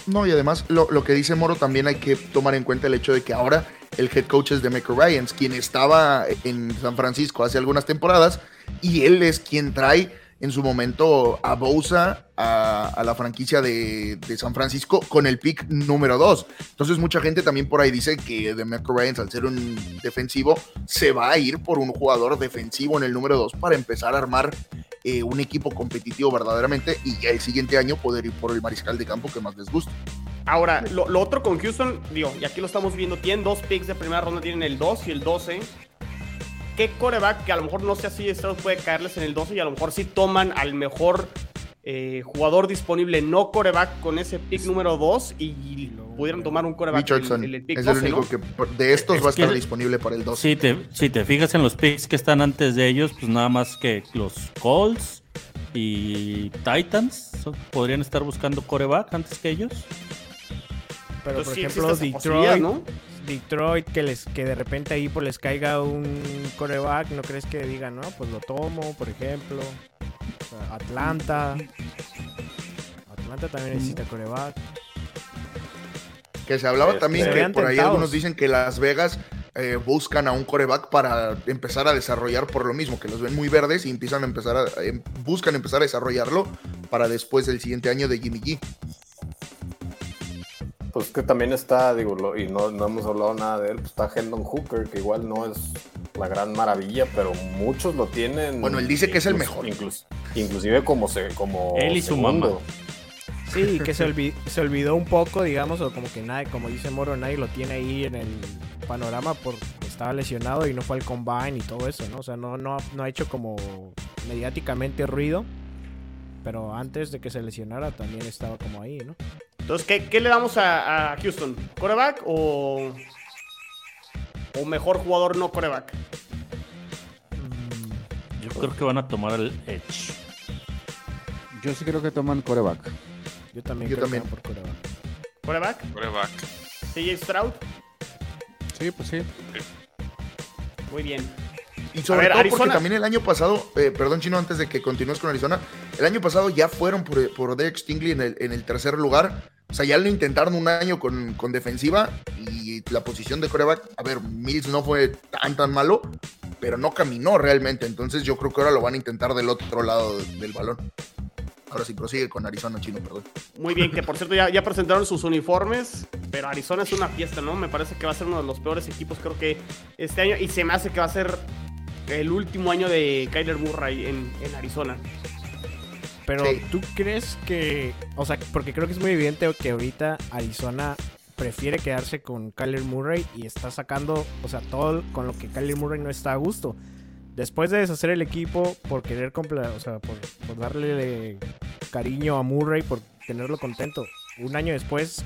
No, y además lo, lo que dice Moro también hay que tomar en cuenta el hecho de que ahora el head coach es de Michael Ryans, quien estaba en San Francisco hace algunas temporadas, y él es quien trae en su momento a Bosa a, la franquicia de, San Francisco con el pick número 2. Entonces mucha gente también por ahí dice que de Ryans al ser un defensivo se va a ir por un jugador defensivo en el número 2 para empezar a armar eh, un equipo competitivo verdaderamente y ya el siguiente año poder ir por el mariscal de campo que más les guste. Ahora, lo, lo otro con Houston, digo, y aquí lo estamos viendo, tienen dos picks de primera ronda, tienen el 2 y el 12. ¿Qué coreback que a lo mejor no sea así Stroud puede caerles en el 12 y a lo mejor sí toman al mejor eh, jugador disponible no coreback con ese pick número 2 y pudieran tomar un coreback Richardson en el, pick es el 12, único ¿no? que de estos Es va a estar disponible para el 12. si te, si te fijas en los picks que están antes de ellos, pues nada más que los Colts y Titans podrían estar buscando coreback antes que ellos. Pero Entonces, por sí ejemplo, Detroit, ¿no? Detroit que les que de repente ahí pues les caiga un coreback, ¿no crees que digan, no? Pues lo tomo, por ejemplo. Atlanta. Atlanta también necesita coreback. Que se hablaba Este, también se que por ahí algunos dicen que Las Vegas eh, buscan a un coreback para empezar a desarrollar por lo mismo, que los ven muy verdes y empiezan a empezar a, em, buscan empezar a desarrollarlo para después del siguiente año de Jimmy G. Pues que también está, digo, lo- y no, no hemos hablado nada de él, pues está Hendon Hooker, que igual no es la gran maravilla, pero muchos lo tienen. Bueno, él dice que es el mejor. inclus- inclusive como se, como Él y su segundo. Sí, que se olvidó un poco, digamos, o como que nadie, como dice Moro, nadie lo tiene ahí en el panorama porque estaba lesionado y no fue al combine y todo eso, ¿no? O sea, no, no, no ha hecho como mediáticamente ruido, pero antes de que se lesionara también estaba como ahí, ¿no? Entonces, ¿qué, qué le damos a, a Houston? ¿Coreback o, o mejor jugador no coreback? Yo creo que van a tomar el Edge. Yo sí creo que toman coreback. Yo también Yo creo también. que van por coreback. ¿Coreback? Coreback. ¿CJ Stroud? Sí, pues sí. Muy bien. Y sobre ver, todo porque Arizona. también el año pasado, eh, perdón Chino, antes de que continúes con Arizona, el año pasado ya fueron por, por Derek Stingley en el, en el tercer lugar. O sea, ya lo intentaron un año con, con defensiva y la posición de coreback, a ver, Mills no fue tan tan malo, pero no caminó realmente. Entonces yo creo que ahora lo van a intentar del otro lado del balón. Ahora sí, prosigue con Arizona, Chino, perdón. Muy bien, que por cierto ya, ya presentaron sus uniformes, pero Arizona es una fiesta, ¿no? Me parece que va a ser uno de los peores equipos, creo que este año, y se me hace que va a ser el último año de Kyler Murray en, en Arizona. Pero Sí. tú crees que, o sea, porque creo que es muy evidente que ahorita Arizona prefiere quedarse con Kyler Murray y está sacando, o sea, todo con lo que Kyler Murray no está a gusto. Después de deshacer el equipo por querer compla- o sea, por, por darle cariño a Murray, por tenerlo contento, un año después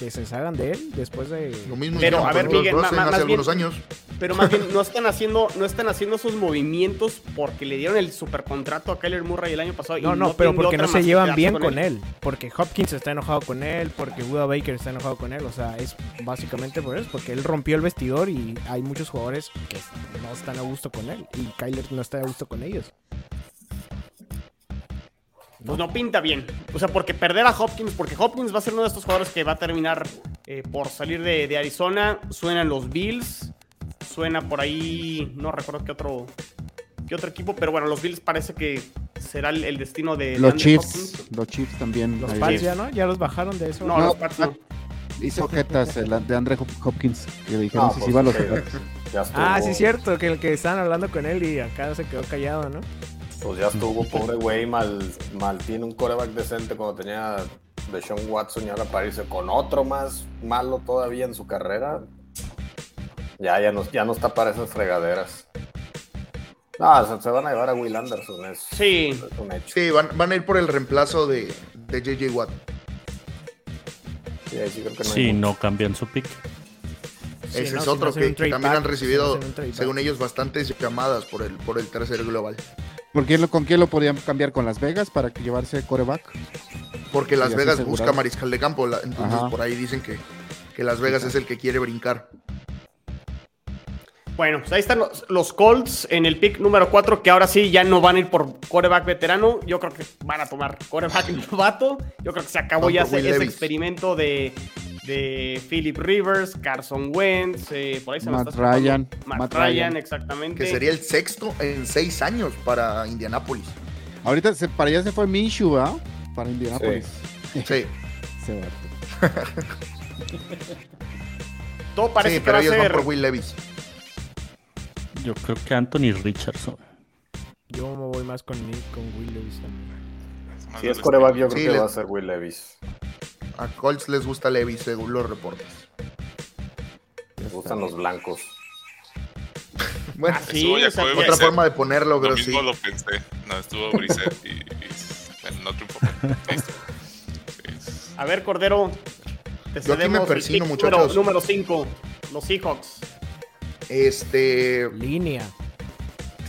que se deshagan de él, después de... Lo mismo Pero, a ver, Miguel, Rosen ma- hace más bien- algunos años. Pero más bien no están haciendo, no están haciendo esos movimientos porque le dieron el supercontrato a Kyler Murray el año pasado. y No, no, pero porque no más se llevan bien con con él. Porque Hopkins está enojado con él, porque Buda Baker está enojado con él. O sea, es básicamente por eso, porque él rompió el vestidor y hay muchos jugadores que no están a gusto con él. Y Kyler no está a gusto con ellos. Pues no pinta bien. O sea, porque perder a Hopkins, porque Hopkins va a ser uno de estos jugadores que va a terminar eh, por salir de, de Arizona. Suenan los Bills. Suena por ahí. No recuerdo qué otro. qué otro equipo. Pero bueno, los Bills parece que será el, el destino de. Los Chiefs, Hopkins. los Chiefs también. Los Pats ya, ¿no? Ya los bajaron de eso. No, No, los Pats no. Hizo jetas el de Andre Hop- Hopkins, que le dijeron No, si pues, se iba a los Ah, sí, cierto, que el que estaban hablando con él y acá se quedó callado, ¿no? Pues ya estuvo, pobre güey, mal, mal tiene un coreback decente cuando tenía de Sean Watson y ahora parece con otro más malo todavía en su carrera. Ya, ya no, ya no está para esas fregaderas. No, se, se van a llevar a Will Anderson, es, Sí. es un hecho. Sí, van, van a ir por el reemplazo de, de JJ Watt. Sí, ahí sí creo que no Si cambian su pick. Sí, Ese no, es si otro no hacen que, también han si no recibido, según ellos, bastantes llamadas por el, por el tercer global. ¿Por quién lo- ¿Con quién lo podían cambiar? ¿Con Las Vegas para que llevarse coreback? Porque Las Sí, Vegas busca mariscal de campo, la- entonces Ajá. por ahí dicen que, que Las Vegas es el que quiere brincar. Bueno, pues ahí están los, los Colts en el pick número 4, que ahora sí ya no van a ir por coreback veterano. Yo creo que van a tomar coreback novato. Yo creo que se acabó ya ese, experimento de, de Philip Rivers, Carson Wentz, eh, por ahí se me Matt está escapando. Ryan, Matt, Matt Ryan, Ryan. exactamente. Que sería el sexto en seis años para Indianápolis. Ahorita se, para allá se fue Minshew, ¿ah? Para Indianapolis. Sí, Se va. Todo parece sí que pero va a ellos van ser. por Will Levis. Yo creo que Anthony Richardson. Yo me voy más con, Nick- con Will Levis también. Si es coreback, yo creo Sí, que le- va a ser Will Levis. A Colts les gusta Levis, según los reportes. Les gustan los blancos. Bueno, Ah, sí, o sea, otra forma de ponerlo, Lo pero mismo sí. lo pensé. No, estuvo Brissett y, y no triunfó. Listo. Sí. A ver, Cordero. Te Yo aquí me persino, muchachos. Número 5, los Seahawks. Este. Línea.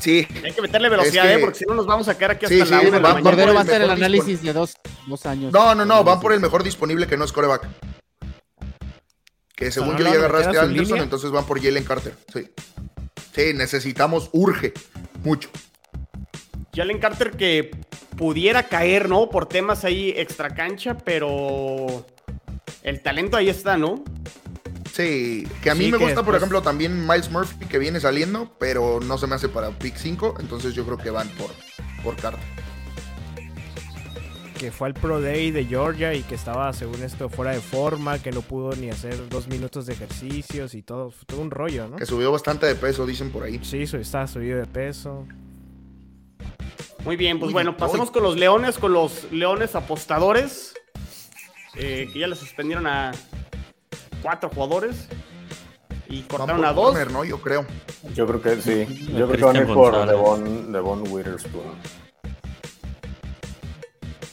Sí, Hay que meterle velocidad, Es que- ¿eh? Porque si no nos vamos a quedar aquí hasta Sí, la sí, la va- mañana. Cordero va a hacer el análisis de dos, dos años. No, no, no, van por el mejor disponible que no es coreback. Que según no yo le agarraste a Anderson, línea? entonces van por Jalen Carter. Sí. Sí, necesitamos, urge, mucho. Jalen Carter que, pudiera caer, ¿no? Por temas ahí extra cancha, pero el talento ahí está, ¿no? Sí, que a mí Sí, me gusta, por ejemplo, también Miles Murphy que viene saliendo, pero no se me hace para pick 5, entonces yo creo que van por, por carta. Que fue al Pro Day de Georgia y que estaba, según esto, fuera de forma, que no pudo ni hacer dos minutos de ejercicios y todo. Fue todo un rollo, ¿no? Que subió bastante de peso, dicen por ahí. Sí, estaba subido de peso. Muy bien, pues Uy, bueno, pasemos con los leones, con los leones apostadores. eh, que ya le suspendieron a cuatro jugadores. Y cortaron a dos. corner, ¿no? Yo creo. Yo creo que sí. Mm, Yo creo que van a ir por. Devon, Devon Witherspoon.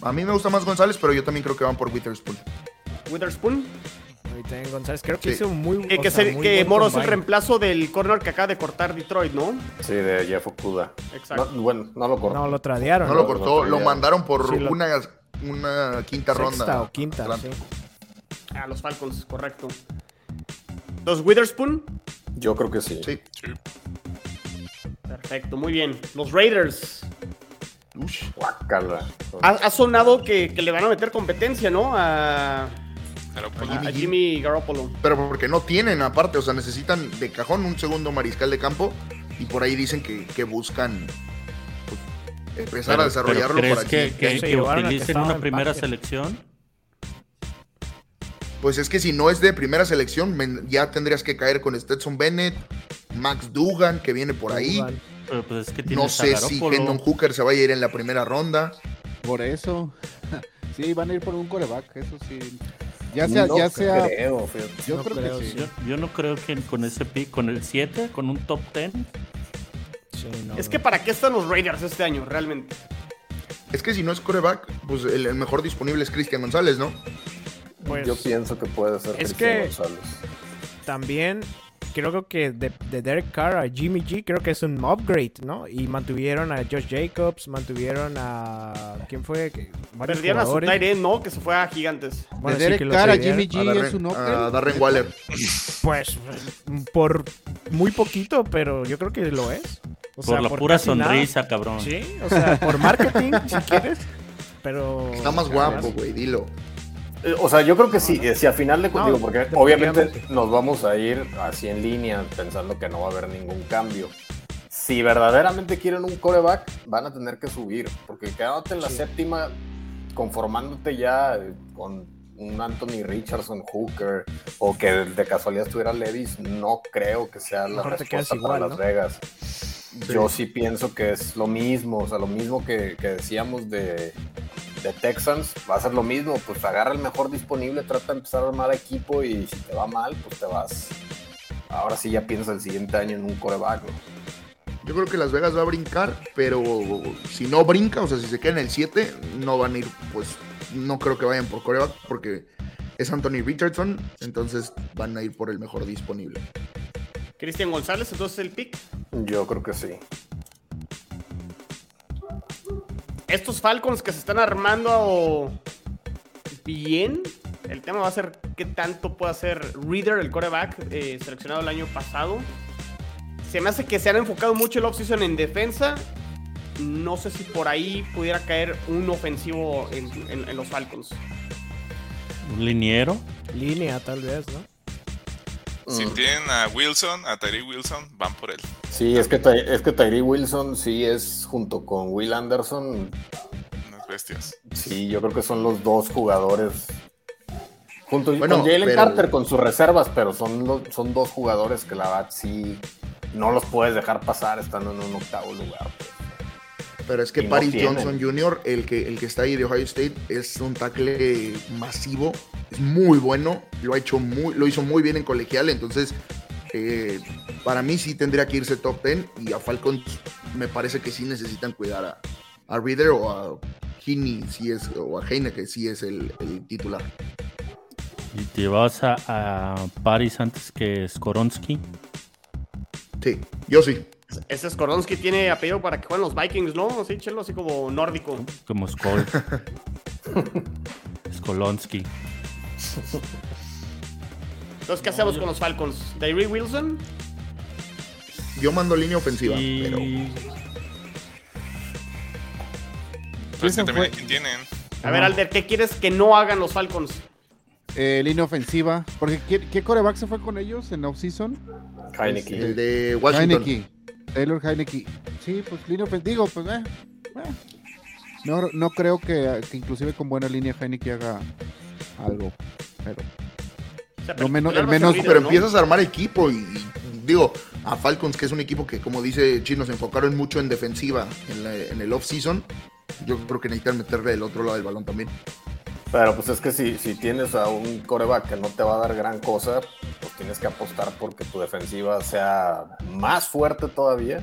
A mí me gusta más González, pero yo también creo que van por Witherspoon. Witherspoon. En González, creo que Sí. hizo un muy Eh, que sea, se- muy que buen Moro es el reemplazo del corner que acaba de cortar Detroit, ¿no? Sí, de Jeff Okuda. Exacto. No, bueno, no lo cortó. No, lo tradearon. No ¿no? lo cortó, lo mandaron por Sí, lo- una, una quinta Sexta ronda. o quinta, Atlanta. sí. A los Falcons, correcto. Los Witherspoon. Yo creo que sí. Sí. Sí. Perfecto, muy bien. Los Raiders. Ush. Guácala. Ha, ha sonado que, que le van a meter competencia, ¿no? A, Jimmy Garoppolo. Pero porque no tienen aparte, o sea, necesitan de cajón un segundo mariscal de campo y por ahí dicen que, que buscan pues, empezar Pero- a desarrollarlo pero para ¿crees que, que, utilicen una primera selección? Pues es que si no es de primera selección, ya tendrías que caer con Stetson Bennett, Max Dugan, que viene por ahí. Pero pues es que No sé si. Hendon Hooker se va a ir en la primera ronda. Por eso. Sí, van a ir por un coreback, eso sí. Ya sea, No ya sea. creo. Yo No creo, creo, que sí. Yo, yo no creo que con ese pick, con el 7, con un top 10, Sí, no, Es que ¿para qué están los Raiders este año, realmente? Es que si no es coreback, pues el, el mejor disponible es Cristian González, ¿no? Pues, Yo pienso que puede ser Es Cristian que- González. también creo que de, de Derek Carr a Jimmy G creo que es un upgrade, ¿no? Y mantuvieron a Josh Jacobs, mantuvieron a ¿quién fue? Varios Perdieron a su jugadores. tight end, ¿no? Que se fue a Gigantes. Bueno, de sí Derek Carr a. Jimmy G A Darren, es un a upgrade. Darren Waller. Pues por muy poquito, pero yo creo que lo es. O por la pura nada. sonrisa, cabrón. Sí, o sea, por marketing, si quieres. Pero. Está más guapo, güey, dilo. Eh, O sea, yo creo que sí, eh, si a final de No, cuentas, porque obviamente nos vamos a ir así en línea pensando que no va a haber ningún cambio. Si verdaderamente quieren un coreback, van a tener que subir, porque quedándote en la séptima, conformándote ya eh, con un Anthony Richardson, Hooker, o que de casualidad estuviera Levis, no creo que sea la Mejor respuesta para Las. Vegas. Yo sí pienso que es lo mismo, o sea, lo mismo que, que decíamos de, de Texans, va a ser lo mismo, pues agarra el mejor disponible, trata de empezar a armar equipo y si te va mal, pues te vas. Ahora sí ya piensas el siguiente año en un coreback. ¿no? Yo creo que Las Vegas va a brincar, pero si no brinca, o sea, si se queda en el 7, no van a ir, pues, no creo que vayan por coreback, porque es Anthony Richardson, entonces van a ir por el mejor disponible. Cristian González, entonces el pick. Yo creo que sí. Estos Falcons que se están armando bien. El tema va a ser qué tanto puede hacer Reader, el coreback, eh, seleccionado el año pasado. Se me hace que se han enfocado mucho el offseason en defensa. No sé si por ahí pudiera caer un ofensivo en, en- en los Falcons. Un liniero. Línea, tal vez, ¿no? Si Mm. tienen a Wilson, a Tyree Wilson, van por él. Sí, es que, Ty- es que Tyree Wilson sí es junto con Will Anderson, Unas bestias. sí, yo creo que son los dos jugadores. Junto Bueno, con Jalen pero- Carter con sus reservas, pero son, son dos jugadores que la verdad sí no los puedes dejar pasar estando en un octavo lugar. pues. Pero es que Paris. Johnson Jr., el que, el que está ahí de Ohio State, es un tackle masivo, es muy bueno, lo, ha hecho muy, lo hizo muy bien en colegial, entonces eh, para mí sí tendría que irse top 10 y a Falcons me parece que sí necesitan cuidar a, a Reader o a Heaney, si es, o a Heine, que sí es el, el titular. Y te vas a, a Paris antes que Skoronsky. Sí, yo sí. Ese Skoronsky tiene apellido para que jueguen los Vikings, ¿no? Así, chelo, así como nórdico. Como Skol. Skolonsky. Entonces, ¿qué hacemos con los Falcons? ¿Tyree Wilson? Yo mando línea ofensiva, pero Y Pero es que Ese también fue- aquí tienen. A ver, Alder, ¿qué quieres que no hagan los Falcons? Eh, línea ofensiva. Porque ¿qué, qué coreback se fue con ellos en off-season? Heineken. El de Washington. Heineke. Taylor Heineke. Sí, pues línea ofensiva. Digo, pues, eh, eh. No, no creo que, que inclusive con buena línea Heineke haga algo. Pero O sea, Lo menos- el Pero ¿no? empiezas a armar equipo y, y digo, a Falcons, que es un equipo que, como dice Chino, se enfocaron mucho en defensiva en, la- en el off-season. Yo creo que necesitan meterle el otro lado del balón también. Pero pues es que si, si tienes a un coreback que no te va a dar gran cosa, pues tienes que apostar porque tu defensiva sea más fuerte todavía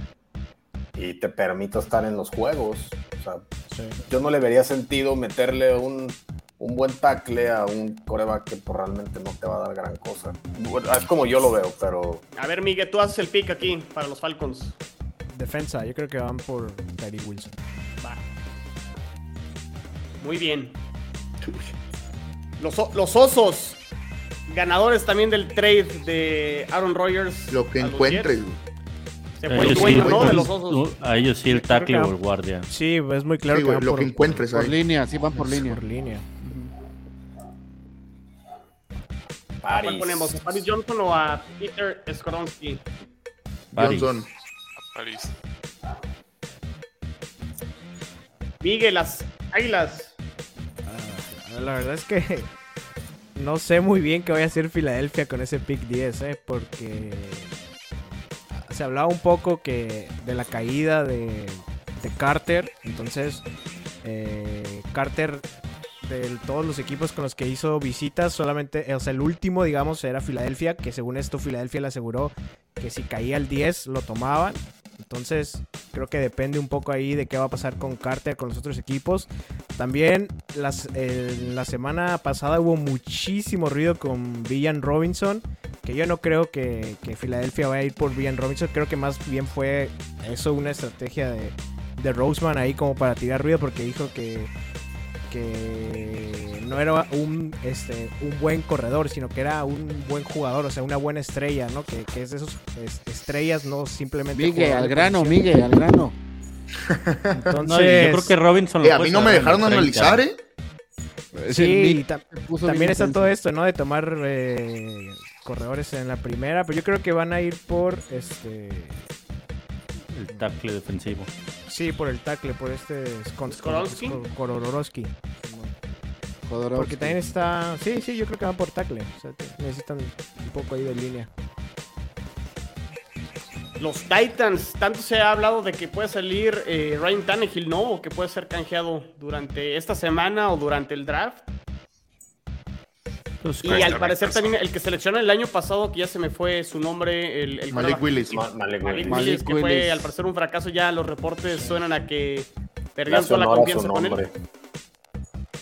y te permita estar en los juegos. O sea, yo no le vería sentido meterle un, un buen tackle a un coreback que pues, realmente no te va a dar gran cosa. Bueno, es como yo lo veo, pero A ver, Miguel, tú haces el pick aquí para los Falcons. Defensa, yo creo que van por Tyree Wilson. Va. Muy bien. Los, osos, ganadores también del trade de Aaron Rodgers. Lo que encuentres. Se fue el ellos, sí, dueño, ¿no? De los osos. a ellos sí el tackle o el guardia. Sí, es muy claro Sí, que van lo por, que encuentres por ahí. línea, sí van por línea. por línea. ¿A ¿Cuál Paris. ponemos? ¿A Paris Johnson o a Peter Skoronsky? Paris. Johnson. A París. Miguel, las águilas. Ah, La verdad es que no sé muy bien qué voy a hacer Filadelfia con ese pick 10, ¿eh? porque se hablaba un poco que de la caída de, de Carter, entonces eh, Carter de todos los equipos con los que hizo visitas, solamente, o sea, el último, digamos, era Filadelfia, que según esto Filadelfia le aseguró que si caía el 10 lo tomaban. Entonces, creo que depende un poco ahí de qué va a pasar con Carter, con los otros equipos. También las, la semana pasada hubo muchísimo ruido con Villan Robinson, que yo no creo que, que Filadelfia vaya a ir por Villan Robinson, creo que más bien fue eso una estrategia de, de Roseman ahí como para tirar ruido porque dijo que, que no era un, este, un buen corredor, sino que era un buen jugador, o sea, una buena estrella, ¿no? Que, que es de esos es- estrellas, no simplemente... Miguel, al grano. Miguel, al grano. Entonces, No, yo creo que Robinson lo Eh, a mí no me dejaron los 30. analizar, ¿eh? Es Sí, ta- también está todo esto, ¿no? De tomar eh, corredores en la primera, pero yo creo que van a ir por este... El tackle defensivo. Sí, por el tackle, por este Skon- ¿Skoronsky? Skor- Kororowski. Porque también está... Sí, sí, yo creo que van por tackle. O sea, necesitan un poco ahí de línea. Los Titans, tanto se ha hablado de que puede salir eh, Ryan Tannehill, ¿no? O que puede ser canjeado durante esta semana o durante el draft. Pues, Y al parecer también el que seleccionó el año pasado, que ya se me fue su nombre, el, el Malik. Willis. Ma- Malik Malik Willis. Willis, que fue Willis. al parecer un fracaso. Ya los reportes suenan a que Le perdieron toda la confianza con él.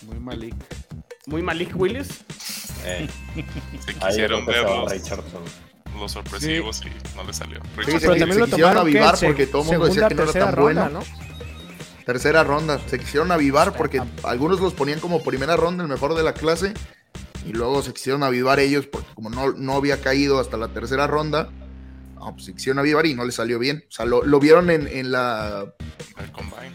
Muy malik. Muy Malik Willis. Eh, Se quisieron ver los, sorpresivos y no les salió. Sí, se, Pero también se lo quisieron tomaron, ¿qué? avivar porque todo el mundo decía que no era tan ronda, bueno. ¿no? Tercera ronda. Se quisieron avivar porque algunos los ponían como primera ronda, el mejor de la clase. Y luego se quisieron avivar ellos porque como no, no había caído hasta la tercera ronda, no, pues se quisieron avivar y no les salió bien. O sea, lo, lo vieron en, en la... El combine.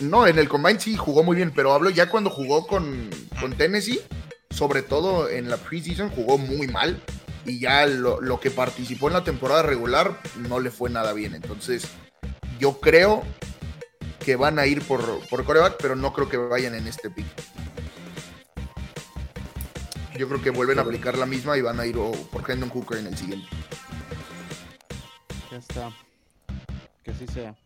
No, en el Combine sí jugó muy bien, pero hablo ya cuando jugó con, con Tennessee, sobre todo en la preseason, jugó muy mal. Y ya lo, lo que participó en la temporada regular no le fue nada bien. Entonces, yo creo que van a ir por, por coreback, pero no creo que vayan en este pick. Yo creo que vuelven a aplicar la misma y van a ir por Hendon Hooker en el siguiente. Ya está. Que así sea.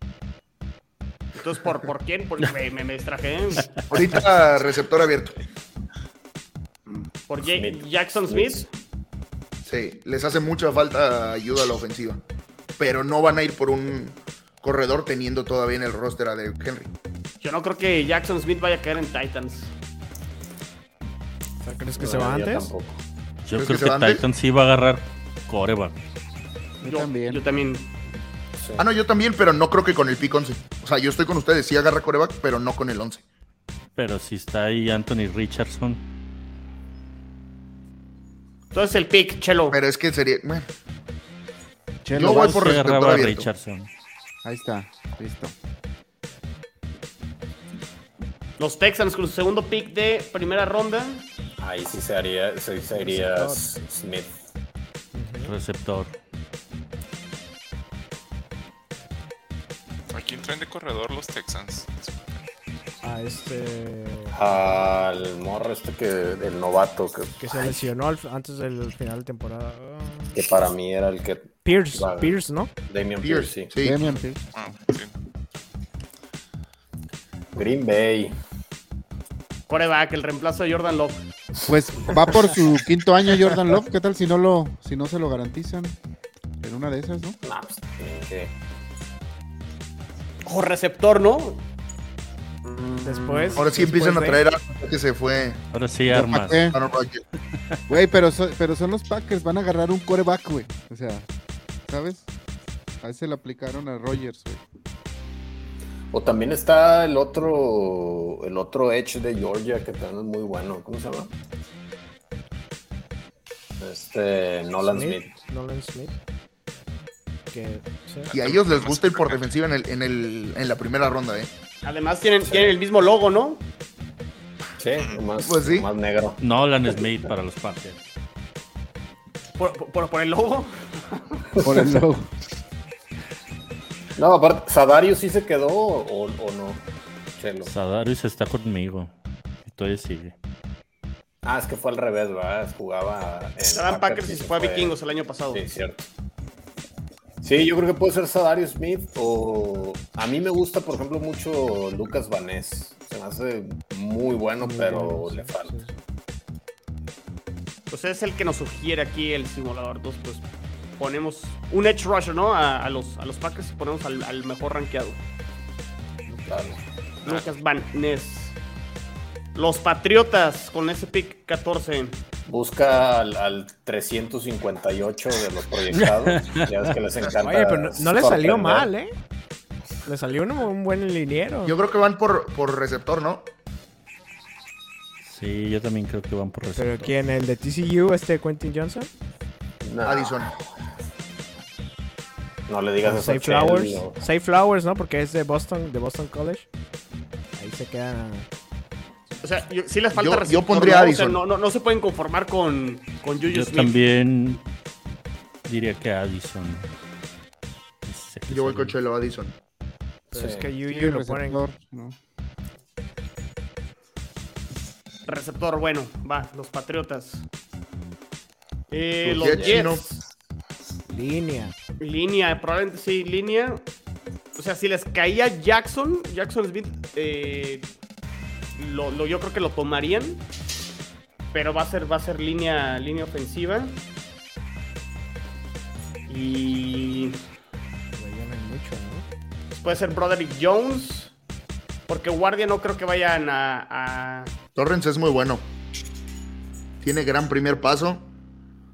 Entonces, ¿por, ¿por quién? Porque me, me, me distraje. Ahorita receptor abierto. ¿Por. Jackson Smith? Sí, les hace mucha falta ayuda a la ofensiva. Pero no van a ir por un corredor teniendo todavía en el roster a Derrick Henry. Yo no creo que Jackson Smith vaya a caer en Titans. O sea, ¿Crees que No, se va antes? tampoco. Yo ¿Crees creo que antes? Titan sí va a agarrar coreback. Yo también. Yo también. Sí. Ah, no, yo también, pero no creo que con el pick 11. O sea, yo estoy con ustedes, sí agarra coreback, pero no con el 11. Pero si está ahí Anthony Richardson. Entonces el pick, Chelo. Pero es que sería. Bueno, Chelo, Yo voy por receptor. Richardson. Ahí está. Listo. Los Texans con su segundo pick de primera ronda. Ahí sí se haría, sí se haría Receptor. Smith. Receptor. ¿A quién traen de corredor los Texans? A este. Al morro este que, el novato, que, Que se lesionó al- antes del final de temporada. que para mí era el que. Pierce, Vale. Pierce, ¿no? Damian Pierce, Pierce, sí. sí. Damian Pierce. Ah, sí. Green Bay. Coreback, el reemplazo de Jordan Love. Pues va por su quinto año Jordan Love. ¿Qué tal si no lo, si no se lo garantizan? En una de esas, ¿no? Nah, pues, que- O receptor, ¿no? Después. Ahora sí empiezan a traer a que se fue Ahora sí, armas. Güey, pero, so- pero son los Packers, van a agarrar un coreback, güey. O sea, ¿sabes? A ese le aplicaron a Rogers, güey. O también está el otro, el otro Edge de Georgia que también es muy bueno. ¿Cómo se llama? Este Nolan Smith. Nolan Smith. Que, sí. Y a ellos les gusta ir por defensiva en, el, en, el, en la primera ronda, ¿eh? Además tienen, tienen el mismo logo, ¿no? Sí, más, Pues sí. más negro. Nolan Smith para los Packers. Por, por- por el logo. Por el logo. No, aparte, ¿Sadario sí se quedó o, o no? Chelo. Sadarius está conmigo. Y todavía sigue. Ah, es que fue al revés, ¿verdad? Jugaba en Estaban Packers y se fue a Vikingos el año pasado. Sí, cierto. Sí, yo creo que puede ser Sadario Smith o... A mí me gusta, por ejemplo, mucho Lucas Vanés. Se me hace muy bueno, Muy pero bueno, le sí, falta. Pues es el que nos sugiere aquí el simulador. Entonces, pues ponemos un edge rusher, ¿no? A, a los, a los Packers y ponemos al, al mejor rankeado. Claro. Lucas Van Ness. Los Patriotas con ese pick 14. Busca al, al 358 de los proyectados. ya ves que les encanta. Oye, pero no, no le salió mal, ¿eh? Le salió un, un buen liniero. Yo creo que van por, por receptor, ¿no? Sí, yo también creo que van por ¿Pero receptor. quién? ¿El de TCU, este Quentin Johnson? No, Addison. No le digas eso a Safe Flowers. o- Safe Flowers, ¿no? Porque es de Boston, de Boston College. Ahí se queda. O sea, yo- sí les falta Yo- yo pondría ¿no? O sea, Addison. no, no, no se pueden conformar con, con Juju Yo Smith. también diría que Addison. Yo voy con Chelo Addison. Pero es Sí. que Sí, Yuyu lo ponen. receptor, ¿no? Receptor, bueno, va, los Patriotas. Eh, Los los Jets, Jets. Línea. Línea, probablemente sí, línea. O sea, si les caía Jackson, Jackson Smith, eh, lo, lo- yo creo que lo tomarían. Pero va a ser, va a ser línea, línea ofensiva. Y mucho, ¿no? puede ser Broderick Jones. Porque guardia no creo que vayan a- a Torrens es muy bueno. Tiene gran primer paso.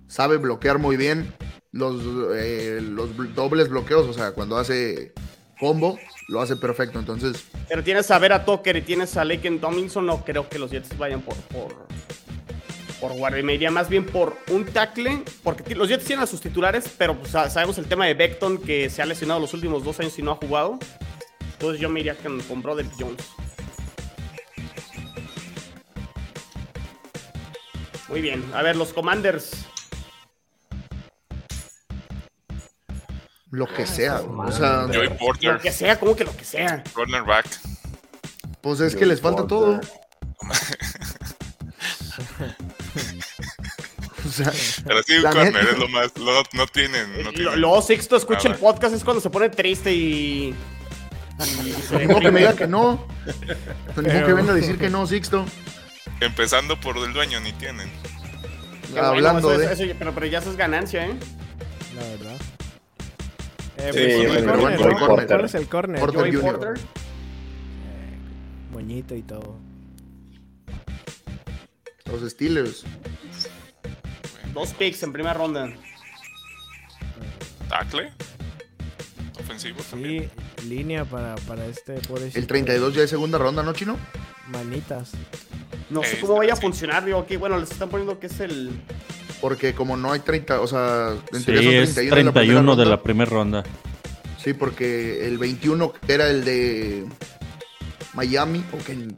Sabe bloquear muy bien. Los, eh, los bl- dobles bloqueos, o sea, cuando hace combo, lo hace perfecto. Entonces, Pero tienes a Vera Tucker y tienes a Laken Tomlinson. No creo que los Jets vayan por, por, por guardia. Me iría más bien por un tackle. Porque los Jets tienen a sus titulares, pero pues, sa- sabemos el tema de Beckton que se ha lesionado los últimos dos años y no ha jugado. Entonces yo me iría con, con Broderick Jones. Muy bien. A ver, los Commanders. Lo que sea. O sea, Joey Porter, Lo que sea, como que lo que sea. cornerback. pues es que les falta Porter. todo. O sea, Pero sí, corner neta. es lo más. No, no tienen. No Lo- tienen Luego Sixto escucha el podcast, es cuando se pone triste y. y se ni modo que me diga que no. Ni modo que venga a decir que no, Sixto. Empezando por el dueño, ni tienen. Qué bueno, Hablando eso- de. eso- eso- pero, pero ya eso es ganancia, ¿eh? La verdad. ¿Cuál es el corner? Porter Joey. Porter. Moñito y todo. Los Steelers. Dos picks en primera ronda. Tackle. Ofensivo también. Sí, línea para, para este pobrecito. El 32 ya es segunda ronda, ¿no, Chino? Manitas. No sé Eh, cómo vaya a funcionar, digo, aquí, bueno, les están poniendo que es el. Porque como no hay 30, o sea, en Sí, es 31 de la primera 31 de ronda. la primera ronda. Sí, porque el 21 era el de Miami, o que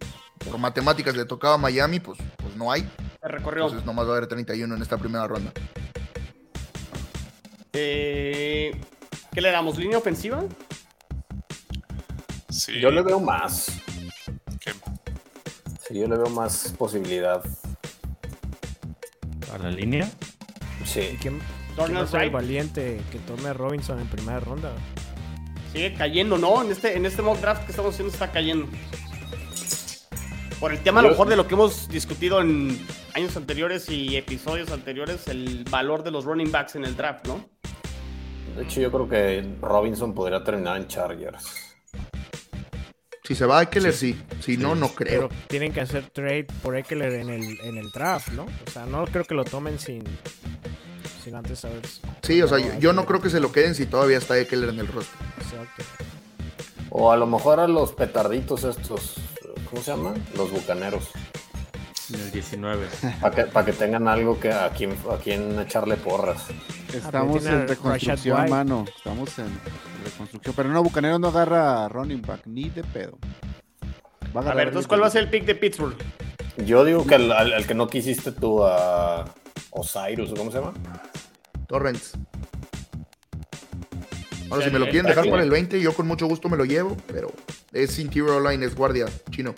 por matemáticas le tocaba a Miami, pues, pues no hay. Se recorrió. Entonces nomás va a haber 31 en esta primera ronda. Eh, ¿Qué le damos? ¿Línea ofensiva? Sí. Yo le veo más. que- Sí, yo le veo más posibilidad. A la línea. ¿Y Sí. quién, quién a ser el valiente que tome a Robinson en primera ronda? Sigue cayendo, ¿no? En este, en este mock draft que estamos haciendo está cayendo. Por el tema, a lo mejor, de lo que hemos discutido en años anteriores y episodios anteriores, el valor de los running backs en el draft, ¿no? De hecho, yo creo que Robinson podría terminar en Chargers. Si se va a Eckler, sí. Si no, no creo. Pero tienen que hacer trade por Eckler en el, en el draft, ¿no? O sea, no creo que lo tomen sin, sin antes saber. Sí, o sea, yo, yo no creo que se lo queden si todavía está Eckler en el roster. Exacto. O a lo mejor a los petarditos estos, ¿cómo se llaman? Los bucaneros. En el 19. Para que, pa' que tengan algo que a quien, a quien echarle porras. Estamos en reconstrucción, mano. Estamos en reconstrucción. Pero no, Bucanero no agarra a running back ni de pedo. Va A ver, entonces, ¿cuál va a ser el pick de Pittsburgh? Yo digo que al, al- al que no quisiste tú a Osiris, ¿o ¿cómo se llama? Torrents. Ahora, Sí, si me lo el quieren dejar tackle. para el 20, yo con mucho gusto me lo llevo, pero es interior line, es guardia chino.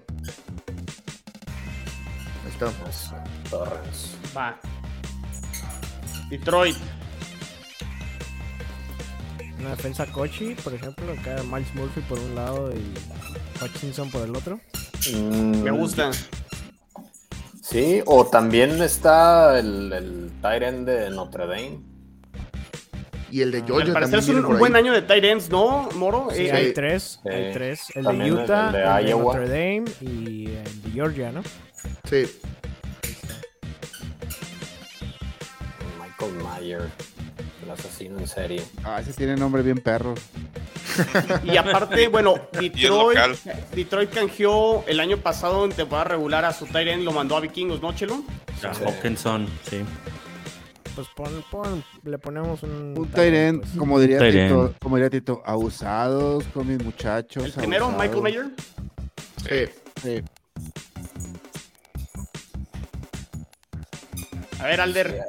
Torrens. Va. Detroit. Una defensa Kochi, por ejemplo, acá Miles Murphy por un lado y Hutchinson por el otro. Mm, Me gusta. Sí, o también está el, el tight end de Notre Dame. Y el de Al Georgia parecer también es un, buen año de ends, ¿no, Moro? Sí, Eh, hay tres, Sí. hay tres. El de Utah, el de el de Iowa. Notre Dame y el de Georgia, ¿no? Sí. Michael Mayer, el asesino en serie. Ah, ese tiene nombre bien perro. Y aparte, bueno, Detroit. Detroit canjeó el año pasado en temporada regular a su end, lo mandó a Vikingos, ¿no, Chelo? A Sí. Hawkinson, sí. Pues pon, pon- le ponemos un. Un end, pues. como diría Tito, como diría Tito, abusados con mis muchachos. El primero. Michael Mayer. Sí. Sí. A ver, Alder.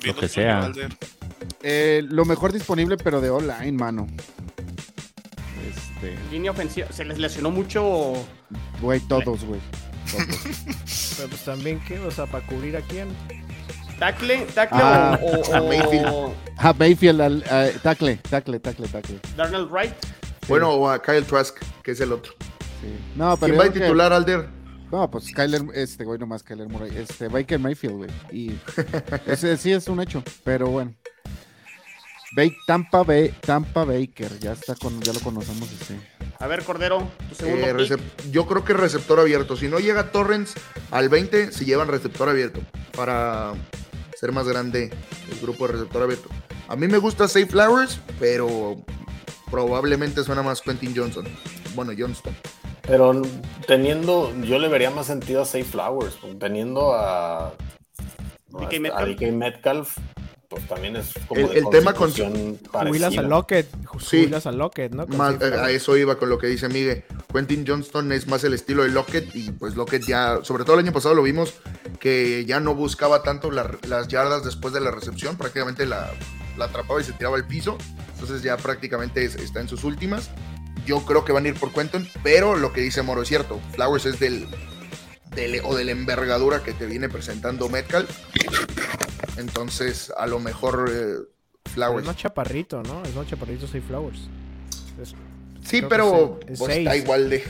Dilo que sea. Alder. Eh, lo mejor disponible, pero de online, mano. Este, Línea ofensiva. Se les lesionó mucho. güey, todos, güey. Todos. Pero pues también, ¿qué? O sea, para cubrir a quién. Tackle, tackle Ah, o, o- o- Mayfield. Ah, Mayfield, al- tackle, tackle, tackle, tackle. Darnell Wright. Bueno, o a Kyle Trask, que es el otro. Sí. No, pero ¿Quién va a que- titular, Alder? No, pues Kyler, este güey nomás Kyler Murray, este Baker Mayfield, güey. Y ese sí es un hecho, pero bueno. Ba- Tampa Bay, Tampa Baker, ya está con, ya lo conocemos este. A ver, Cordero, tu segundo Eh, pick. yo creo que receptor abierto. Si no llega Torrens al 20, si llevan receptor abierto para ser más grande el grupo de receptor abierto. A mí me gusta Safe Flowers, pero probablemente suena más Quentin Johnson. Bueno, Johnston. Pero teniendo, yo le vería más sentido a Safe Flowers, teniendo a, DK a- Metcalf. a DK Metcalf, pues también es como El- de el tema con- Jubilas a. Lockett. Sí. A Lockett, ¿no? Con Más- a Flowers. eso iba con lo que dice Miguel. Quentin Johnston es más el estilo de Lockett y pues Lockett ya, sobre todo el año pasado lo vimos que ya no buscaba tanto la- las yardas después de la recepción, prácticamente la, la atrapaba y se tiraba al piso. Entonces ya prácticamente es- está en sus últimas. Yo creo que van a ir por Quentin, pero lo que dice Moro es cierto. Flowers es del, del- o de la envergadura que te viene presentando Metcalf. Entonces, a lo mejor eh, Flowers. Es más chaparrito, ¿no? Es más chaparrito Safe Flowers. Es Sí, pero es- es pues, está igual de.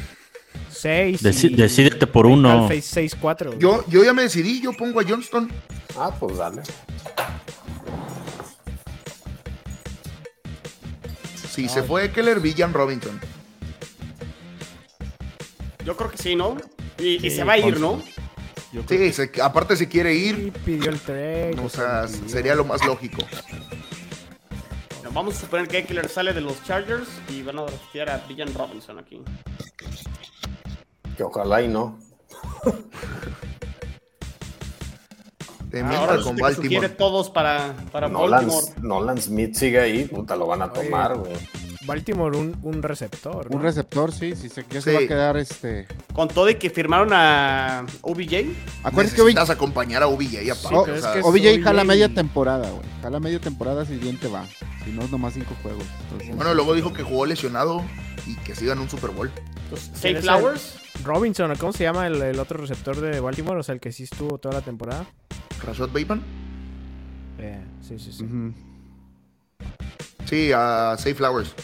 6. Deci- decídete por uno. 6-4. Yo, yo ya me decidí, yo pongo a Johnston. Ah, pues dale. Si se fue Keller, Villan Robinson. Yo creo que sí, ¿no? Y, y Sí, se va a ir, ¿no? Yo creo Sí, se- aparte se quiere Y ir, pidió el trade. o sea, pidió- sería lo más lógico. Bueno, vamos a suponer que Eckler sale de los Chargers y van a draftear a Villan Robinson aquí. Que ojalá y no. Te Ah, ahora con Baltimore. todos para, para Nolan, Baltimore. Nolan Smith sigue ahí, puta, lo van a tomar, güey. Baltimore un, un receptor. ¿no? Un receptor, sí, sí, se, ya se Sí. va a quedar este. Con todo y que firmaron a OBJ. Acuérdense que OBJ, acompañar a OBJ pero o es sea, que OBJ jala media temporada, güey. Jala media temporada si bien te va. Si no, nomás cinco juegos. Entonces, Bueno, luego dijo que jugó lesionado y que sigan un Super Bowl. Entonces, ¿Quién Safe Flowers. Robinson, ¿o ¿cómo se llama el, el otro receptor de Baltimore? O sea, el que sí estuvo toda la temporada. Rashad Bateman. Eh, sí, sí, sí. Sí, a Safe Flowers.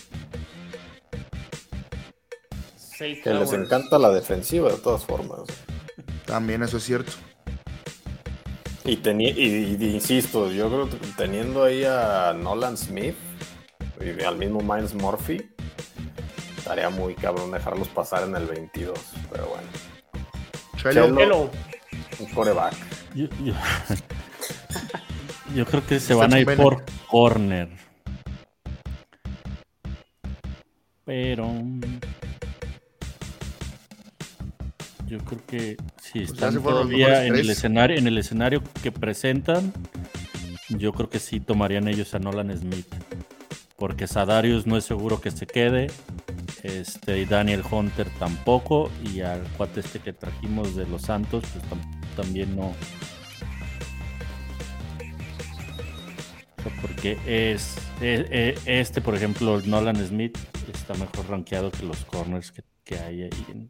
Safe Que les encanta la defensiva de todas formas. También eso es cierto. Y, teni- y, y- insisto, yo creo que teniendo ahí a Nolan Smith y al mismo Miles Murphy, estaría muy cabrón dejarlos pasar en el 22. Pero bueno, Chelo. Un coreback. Yo, yo- yo creo que se van a ir por corner. Pero. Yo creo que si están todavía en el escenario, en el escenario que presentan, yo creo que sí tomarían ellos a Nolan Smith. Porque Sadarius no es seguro que se quede. Este, y Daniel Hunter tampoco. Y al cuate este que trajimos de los Santos, pues tam- también no. Porque es, e- e- este, por ejemplo, Nolan Smith está mejor rankeado que los corners que, hay ahí. en-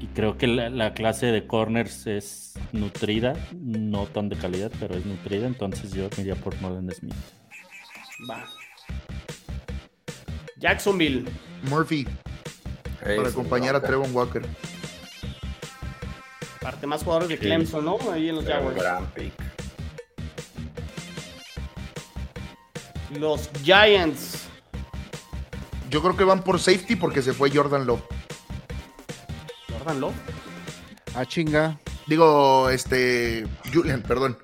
y creo que la, la clase de corners es nutrida, no tan de calidad, pero es nutrida. Entonces yo iría por Nolan Smith. Va. Jacksonville. Murphy para acompañar a Trevon Walker. Parte más jugadores de Sí. Clemson, ¿no? Ahí en los Jaguars. gran pick. Los Giants. Yo creo que van por safety porque se fue Jordan Love. Jordan Love. Ah, chinga. Digo, este. Julian, perdón.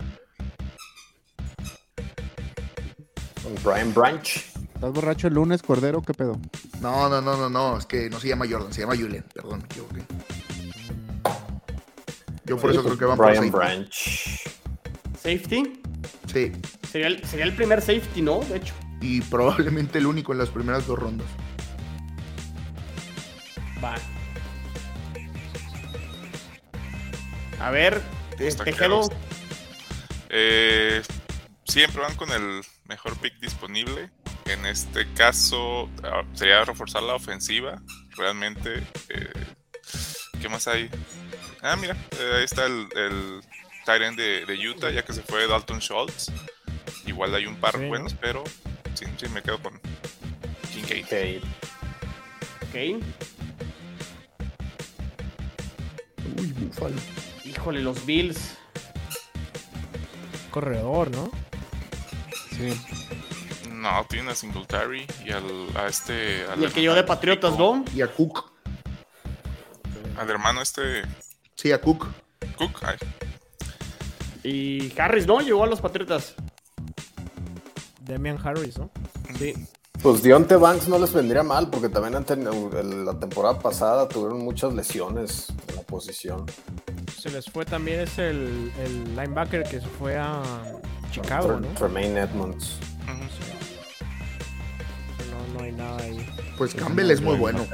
Brian Branch. ¿Estás borracho el lunes, Cordero? ¿Qué pedo? No, no, no, no, no. Es que no se llama Jordan, se llama Julian. Perdón, me equivoqué. Yo por eso creo que van por Brian safety. Branch. Safety. Sí. Sería el, sería el primer safety, ¿no? De hecho. Y probablemente el único en las primeras dos rondas. Va. A ver, Está Tejero. claro. Eh, siempre van con el mejor pick disponible. En este caso, ah, sería reforzar la ofensiva. Realmente, eh, ¿qué más hay? Ah, mira, eh, ahí está el, el end de, de Utah, ya que se fue Dalton Schultz. Igual hay un par Sí, ¿no? buenos, pero sí, sí, me quedo con Kincaid. Ok. Ok. Uy, búfalo. Híjole, los Bills. Corredor, ¿no? Sí. No, tiene a Singletary y al, a este. Al, Y el que yo de Patriotas, ¿no? Y a Cook. Al hermano este. Sí, a Cook. Cook. ay, Y Harris, ¿no? Llegó a los Patriotas. Damian Harris, ¿no? Sí. Pues Dionte Banks no les vendría mal porque también han tenido- el- la temporada pasada tuvieron muchas lesiones en la posición. Se les fue también es el, el linebacker que se fue a Chicago, ¿no? Tremaine Edmonds. No, no hay nada ahí. Pues Campbell es muy bueno.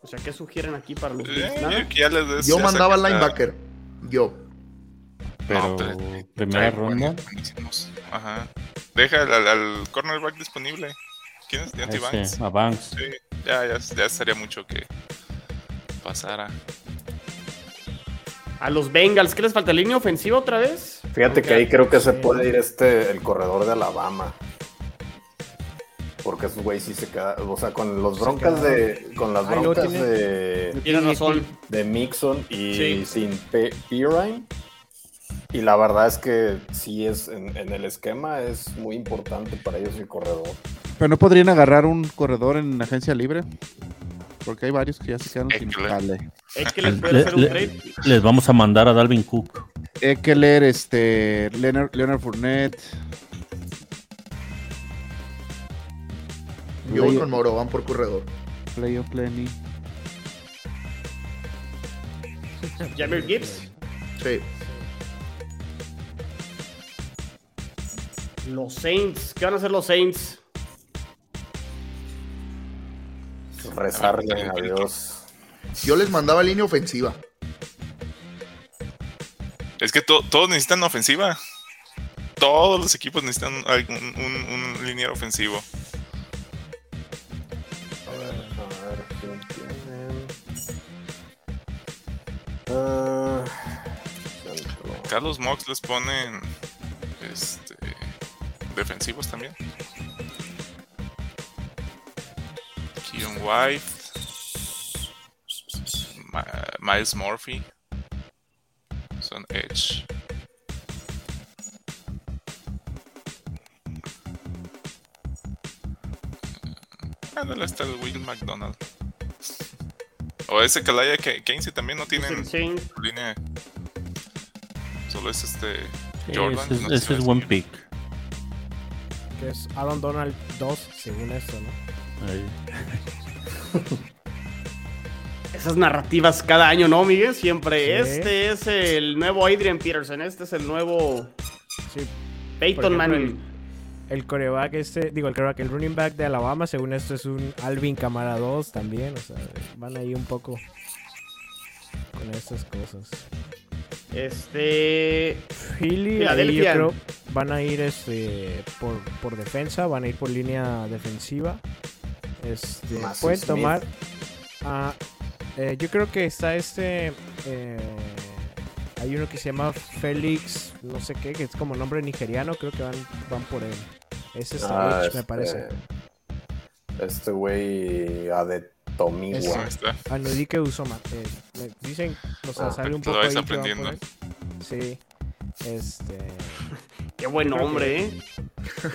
O sea, ¿qué sugieren aquí para los Bills? Eh, Nada. yo les Yo mandaba linebacker. Yo. Pero No, pero- primera ronda. Ajá. Deja al, al- al cornerback disponible. ¿Quién es? Deontay Banks. A Banks. Sí, ya, ya, ya estaría mucho que pasara. A los Bengals, ¿qué les falta? ¿Línea ofensiva otra vez? Fíjate que ahí creo que se puede ir este, el corredor de Alabama. Porque esos güey sí se queda, o sea, con los broncas de, con las lo broncas de, Tienes razón. de Mixon y Sí. sin P- Pirine. Y la verdad es que sí es, en, en el esquema es muy importante para ellos el corredor. Pero no podrían agarrar un corredor en agencia libre. Porque hay varios que ya se quedaron sin Eckler. jale. Les puede Le- hacer un le- trade. les vamos a mandar a Dalvin Cook. Eckler, este, Leonard, Leonard Fournette. Yo voy con Moro, van por corredor. Playoff Lenny. Jamir Gibbs. Sí. Los Saints. ¿Qué van a hacer los Saints? Rezarle a Dios. Yo les mandaba línea ofensiva. Es que to- todos necesitan ofensiva. Todos los equipos necesitan un, un liniero ofensivo. A ver, ¿quién tienen? Ah. Carlos Mox les ponen este, defensivos también. White. Ma- Miles Murphy. Son Edge. Ándale, está el Will McDonald. O ese Kalaya Keynes también no tienen Sí. línea. Solo es este. Sí, Jordan. ese es, no ese es seguir. pick. Que es Aaron Donald 2, según esto, ¿no? Ahí. Esas narrativas cada año, ¿no, Miguel? Siempre. Sí. Este es el nuevo Adrian Peterson. Este es el nuevo Sí. Peyton Manning. El coreback este, digo, el coreback, el running back de Alabama, según esto es un Alvin Camara 2 también, o sea, van ahí un poco con estas cosas. Este. Philly, ahí yo creo van a ir este por, por defensa, van a ir por línea defensiva. Este, pueden Smith. tomar. ah, eh, yo creo que está este. eh, hay uno que se llama Félix, no sé qué, que es como nombre nigeriano, creo que van, van por él. Ese es Ah, Edge, este- me parece. Este güey Adetomiwa. Anudike Usoma. eh, me dicen, o sea, Ah, sale un poco ahí aprendiendo. Sí. Este. Qué buen Creo nombre, que- ¿eh?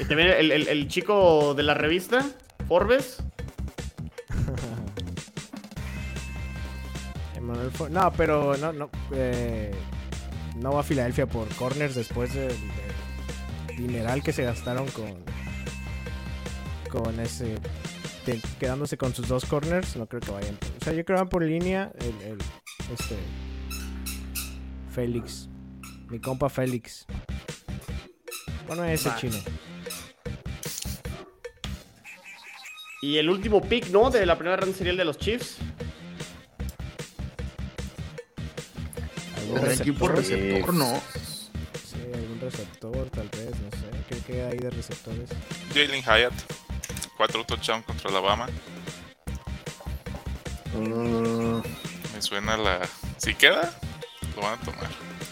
Y también el, el- el chico de la revista, Forbes. Emmanuel Fo- No, pero no, no. eh, no va a Filadelfia por corners después del, del dineral que se gastaron con. Con ese. quedándose con sus dos corners. No creo que vayan. o sea, yo creo que van por línea. El, el- este. Félix. Mi compa Félix. Bueno, ese Va. chino. Y el último pick, ¿no? De la primera ronda sería el de los Chiefs. ¿Algún ¿Tendrá equipo receptor? receptor? No. Sí, algún receptor, tal vez, no sé. ¿Qué queda ahí de receptores? Jalen Hyatt. Cuatro touchdowns contra Alabama. Mm, Me suena la. Si queda, lo van a tomar.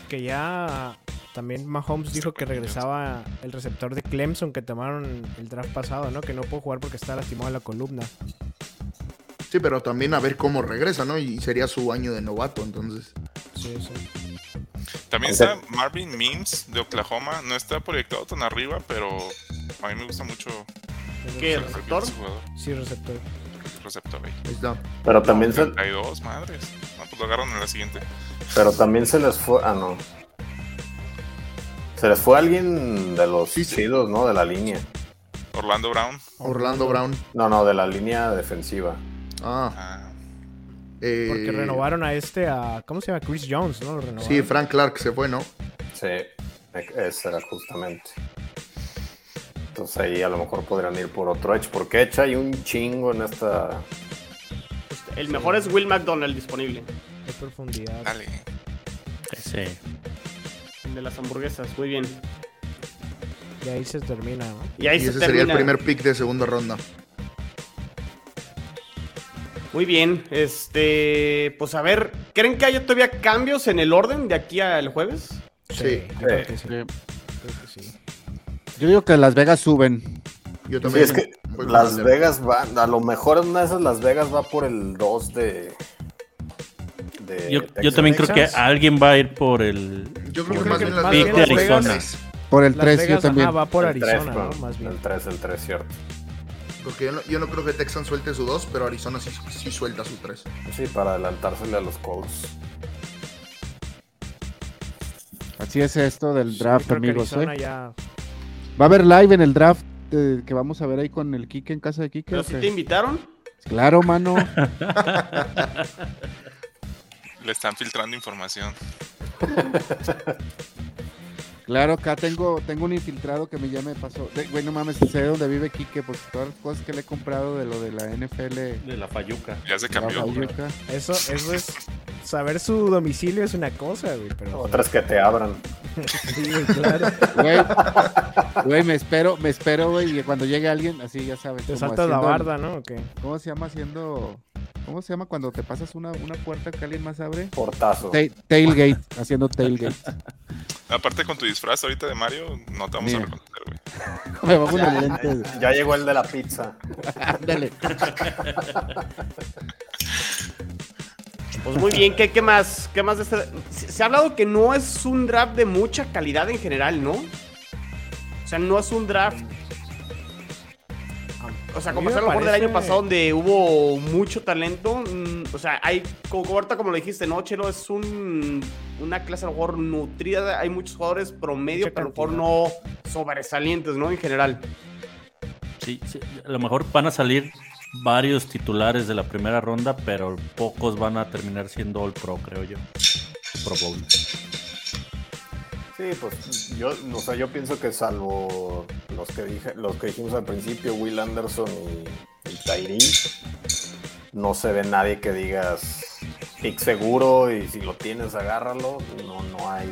Que ya también Mahomes dijo que regresaba el receptor de Clemson que tomaron el draft pasado, ¿no? Que no pudo jugar porque está lastimado la columna. Sí, pero también a ver cómo regresa, ¿no? Y sería su año de novato, entonces. Sí, sí. También está Marvin Mims de Oklahoma. No está proyectado tan arriba, pero a mí me gusta mucho. ¿Qué, el receptor? Sí, receptor. receptor ahí. Ahí está. pero también se, 32, madres. No, pues lo agarran en la siguiente. pero también se les fue. Ah, no. Se les fue alguien de los Sí, sí. chidos, ¿no? De la línea. Orlando Brown. Orlando Brown. No, no, de la línea defensiva. Ah. Ah, eh, Porque renovaron a este, a. ¿Cómo se llama? Chris Jones, ¿no? Lo renovaron. Sí, Frank Clark se fue, ¿no? Sí, ese era justamente. Entonces ahí a lo mejor podrían ir por otro Edge. Porque Edge hay un chingo en esta. El mejor es Will McDonald disponible. Hay profundidad. dale. Sí. El de las hamburguesas. Muy bien. Y ahí se termina, ¿no? Y ahí Y se ese termina. sería el primer pick de segunda ronda. Muy bien. Este. Pues a ver. ¿Creen que haya todavía cambios en el orden de aquí al jueves? Sí. yo creo que sí. Creo que sí. Yo digo que Las Vegas suben. Yo Sí, también. es que Las Vegas va. A lo mejor en una de esas Las Vegas va por el 2 de. De Yo, yo Texas. también creo que Texas. alguien va a ir por el. Yo creo Yo que más bien las Vegas de van por el Arizona. tres, Por el Las 3 yo Vegas, también. ajá, va por El Arizona, ¿no? perdón. Más bien. El 3, el 3, cierto. Porque yo no, yo no creo que Texans suelte su 2, pero Arizona sí, sí suelta su 3. Sí, para adelantársele a los Colts. Así es esto del Sí, draft, que amigos. ¿eh? ya. Va a haber live en el draft eh, que vamos a ver ahí con el Kike en casa de Kike. ¿Pero ¿o si qué? te invitaron? Claro, mano. Le están filtrando información. Claro, acá tengo, tengo un infiltrado que me ya me pasó. De- Güey, no mames, sé dónde vive Kike, pues todas las cosas que le he comprado de lo de la NFL. De la Fayuca. Ya se cambió. Eso, eso es. Saber su domicilio es una cosa, güey. Pero. Otras que te abran. Sí, güey, claro. Güey, güey, me espero, me espero, güey, y cuando llegue alguien, así ya sabes. Te saltas la barda, ¿no? ¿O qué? ¿Cómo se llama haciendo? ¿Cómo se llama cuando te pasas una, una puerta que alguien más abre? Portazo. Ta- tailgate, haciendo tailgate. Aparte con tu disfraz ahorita de Mario, no te vamos a reconocer, güey. Me bajo unos lentes. Ya llegó el de la pizza. Ándale. Pues muy bien, ¿qué, qué más? ¿Qué más de este? Se, se ha hablado que no es un draft de mucha calidad en general, ¿no? O sea, no es un draft. O sea, como lo mejor del año pasado donde hubo mucho talento. mm, O sea, hay, como como ahorita como lo dijiste, ¿no? Chelo es un, una clase a lo mejor nutrida. Hay muchos jugadores promedio, pero a lo mejor no sobresalientes, ¿no? En general. Sí, sí, a lo mejor van a salir varios titulares de la primera ronda, pero pocos van a terminar siendo All Pro, creo yo. Pro Bowl. Sí, pues yo, o sea, yo pienso que salvo los que dije, los que dijimos al principio, Will Anderson y, y no se ve nadie que digas pick seguro y si lo tienes agárralo. No, no hay,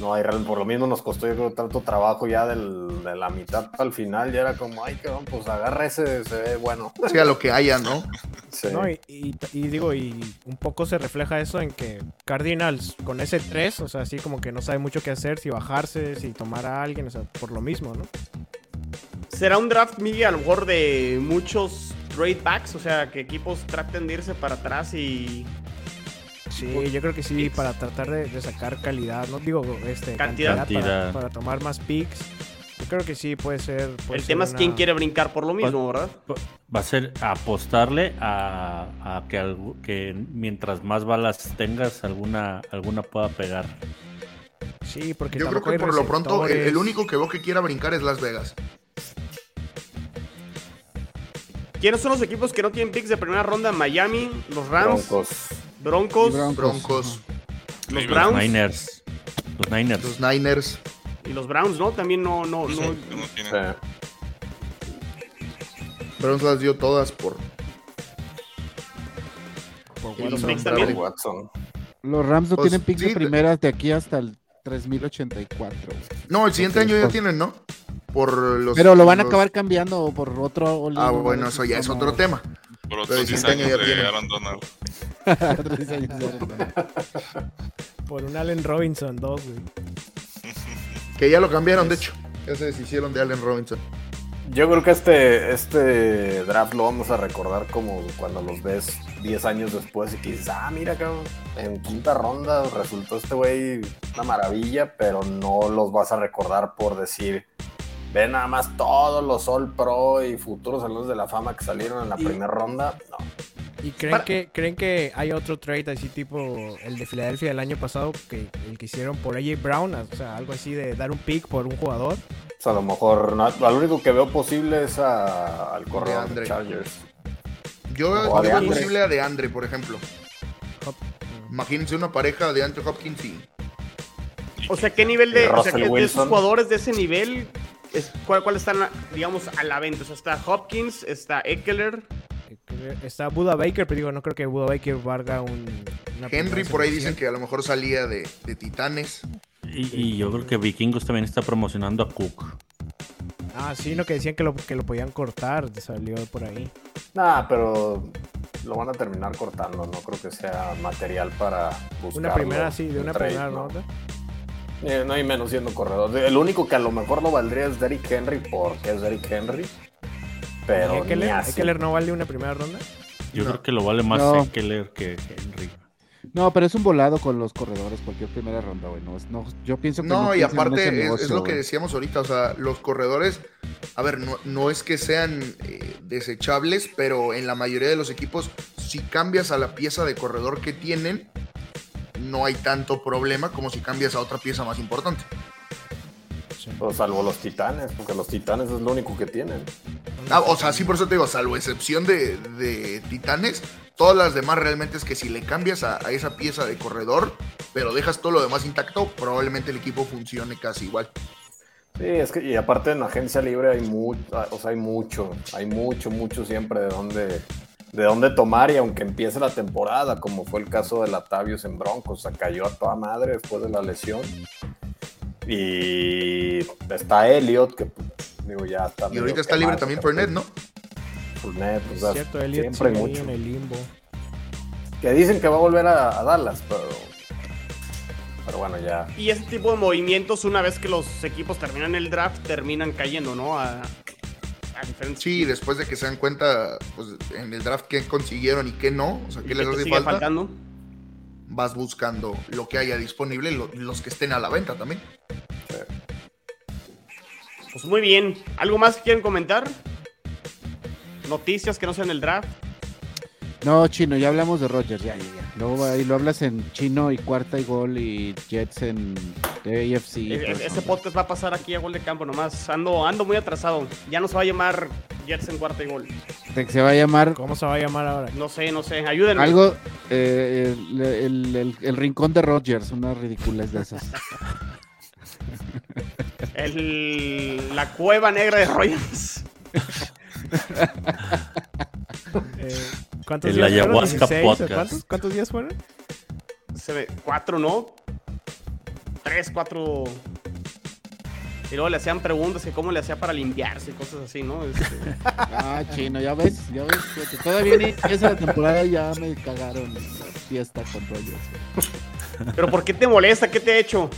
no hay real- por lo mismo nos costó yo creo tanto trabajo ya del- de la mitad al final ya era como ay cabrón, pues agarra ese, se ve bueno. Sí, a lo que haya, ¿no? Sí. No, y, y- y digo, y un poco se refleja eso en que Cardinals con ese 3, o sea, así como que no sabe mucho qué hacer, si bajarse, si tomar a alguien, o sea, por lo mismo, ¿no? ¿Será un draft, Miguel, a lo mejor de muchos trade backs? O sea, que equipos traten de irse para atrás y Sí, yo creo que sí, para tratar de, de sacar calidad, no digo este, Cantidad. Para, para tomar más picks. Yo creo que sí puede ser. puede el ser tema es una- quién quiere brincar por lo mismo, ¿verdad? Va a ser apostarle a, a que, mientras más balas tengas, alguna, alguna pueda pegar. Sí, porque Yo creo que por lo pronto el, único que veo que quiera brincar es Las Vegas. ¿Quiénes son los equipos que no tienen picks de primera ronda? Miami, los Rams, Broncos. Broncos, Broncos. Broncos, los. Browns Niners. Los Niners. los Niners. y los Browns, ¿no? También no, no, no. No Sí. Browns las dio todas por por Y los Watson. también. Los Rams no Pues, tienen picks sí, de primeras de aquí hasta el 3084. güey. No, el siguiente año ya tienen, ¿no? Por los Pero lo van a los- acabar cambiando por otro. Ah, bueno, eso ya es otro tema. Por otros Pero el 10 siguiente año ya de Por un Allen Robinson 2, güey. Que ya lo cambiaron, de hecho. Ya se deshicieron de Allen Robinson. Yo creo que este, este draft lo vamos a recordar como cuando los ves 10 años después y que dices, ah, mira, cabrón, en quinta ronda resultó este güey una maravilla, pero no los vas a recordar por decir, ve nada más todos los All Pro y futuros salones de la fama que salieron en la Y- primera ronda. No. ¿Y creen Para- que, creen que hay otro trade así tipo el de Filadelfia del año pasado, que el que hicieron por AJ Brown? O sea, algo así de dar un pick por un jugador. O sea, a lo mejor, no, lo único que veo posible es a- al corredor DeAndre. de Chargers. Yo de veo Andre. posible a de Andre, por ejemplo. Hop- Imagínense una pareja de Andre Hopkins y O sea, ¿qué nivel de, o sea, que de esos jugadores de ese nivel, es, ¿cuál, cuál están, digamos, a la venta? O sea, está Hopkins, está Eckler, Está Buda Baker, pero digo, no creo que Buda Baker valga un. una Henry. Por ahí dicen que a lo mejor salía de, de Titanes. Y, y yo creo que Vikingos también está promocionando a Cook. Ah, sí, no, que decían que lo, que lo podían cortar, salió por ahí. Nah, pero lo van a terminar cortando. No creo que sea material para buscar. Una primera, sí, de una primera ¿no? Eh, no hay menos siendo corredor. El único que a lo mejor lo valdría es Derrick Henry porque es Derrick Henry. Pero ¿Y así. Eckler no vale una primera ronda? Yo No. creo que lo vale más No. Eckler que Henry. No, pero es un volado con los corredores, cualquier primera ronda, güey. No, no, yo pienso que No, y piensan en aparte es, lo que decíamos ahorita, o sea, los corredores, a ver, no, no es que sean eh, desechables, pero en la mayoría de los equipos, si cambias a la pieza de corredor que tienen, no hay tanto problema como si cambias a otra pieza más importante. Pues salvo los titanes, porque los titanes es lo único que tienen. Ah, o sea, sí, por eso te digo, salvo excepción de, de Titanes, todas las demás realmente es que si le cambias a, a esa pieza de corredor, pero dejas todo lo demás intacto, probablemente el equipo funcione casi igual. Sí, es que, y aparte en agencia libre hay mucho, o sea, hay mucho, hay mucho, mucho siempre de dónde, de dónde tomar y aunque empiece la temporada, como fue el caso de Latavius en Broncos, o sea, cayó a toda madre después de la lesión. Y está Elliot, que digo, ya está. Y ahorita está libre también Fournette, ¿no? Fournette, o Es sea, cierto, Elliot siempre hay mucho. en el limbo. Que dicen que va a volver a, a Dallas, pero. Pero bueno, ya. Y ese tipo de movimientos, una vez que los equipos terminan el draft, terminan cayendo, ¿no? A, a diferentes. Sí, después de que se dan cuenta pues, en el draft qué consiguieron y qué no, o sea, ¿Y qué les hace falta, faltando? vas buscando lo que haya disponible, lo- los que estén a la venta también. Pues muy bien. ¿Algo más que quieren comentar? Noticias que no sean el draft. No, chino, ya hablamos de Rogers, ya, ya, ya. Luego ahí lo hablas en chino y cuarta y gol y Jets en AFC. E- e- eso. Ese podcast va a pasar aquí a gol de campo nomás. Ando, ando muy atrasado. Ya no se va a llamar Jets en cuarta y gol. Se va a llamar ¿Cómo se va a llamar ahora? No sé, no sé. Ayúdenme. algo, eh, el, el- el- el rincón de Rogers, una ridiculez de esas. El- la cueva negra de Rogers. Eh, ¿Cuántos El días fueron? Ayahuasca 16, ¿o Podcast. ¿Cuántos, ¿Cuántos días fueron? Se ve, cuatro, ¿no? Tres, cuatro. Y luego le hacían preguntas que cómo le hacía para limpiarse y cosas así, ¿no? Este, Ah, chino, ya ves, ya ves. fíjate, todavía ni empieza la temporada y ya me cagaron fiesta con Rogers. Pero ¿por qué te molesta? ¿Qué te he hecho?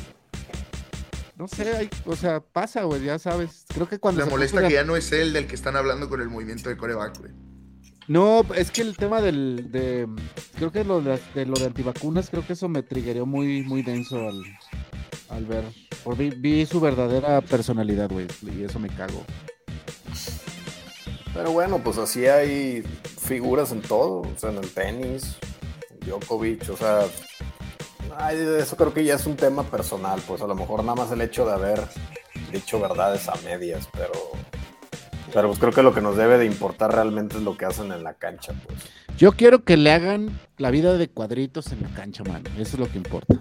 No sé, hay- o sea, pasa, güey, ya sabes. Creo que cuando Me se molesta que ya no es él del que están hablando con el movimiento de coreback, güey. No, es que el tema del, de, creo que lo de, lo de antivacunas, creo que eso me triggeró muy, muy denso al, al ver, por vi, vi su verdadera personalidad, güey, y eso me cago. Pero bueno, pues así hay figuras en todo, o sea, en el tenis, Djokovic, o sea, eso creo que ya es un tema personal, pues a lo mejor nada más el hecho de haber dicho verdades a medias, pero, pero pues creo que lo que nos debe de importar realmente es lo que hacen en la cancha, pues. Yo quiero que le hagan la vida de cuadritos en la cancha, mano, eso es lo que importa.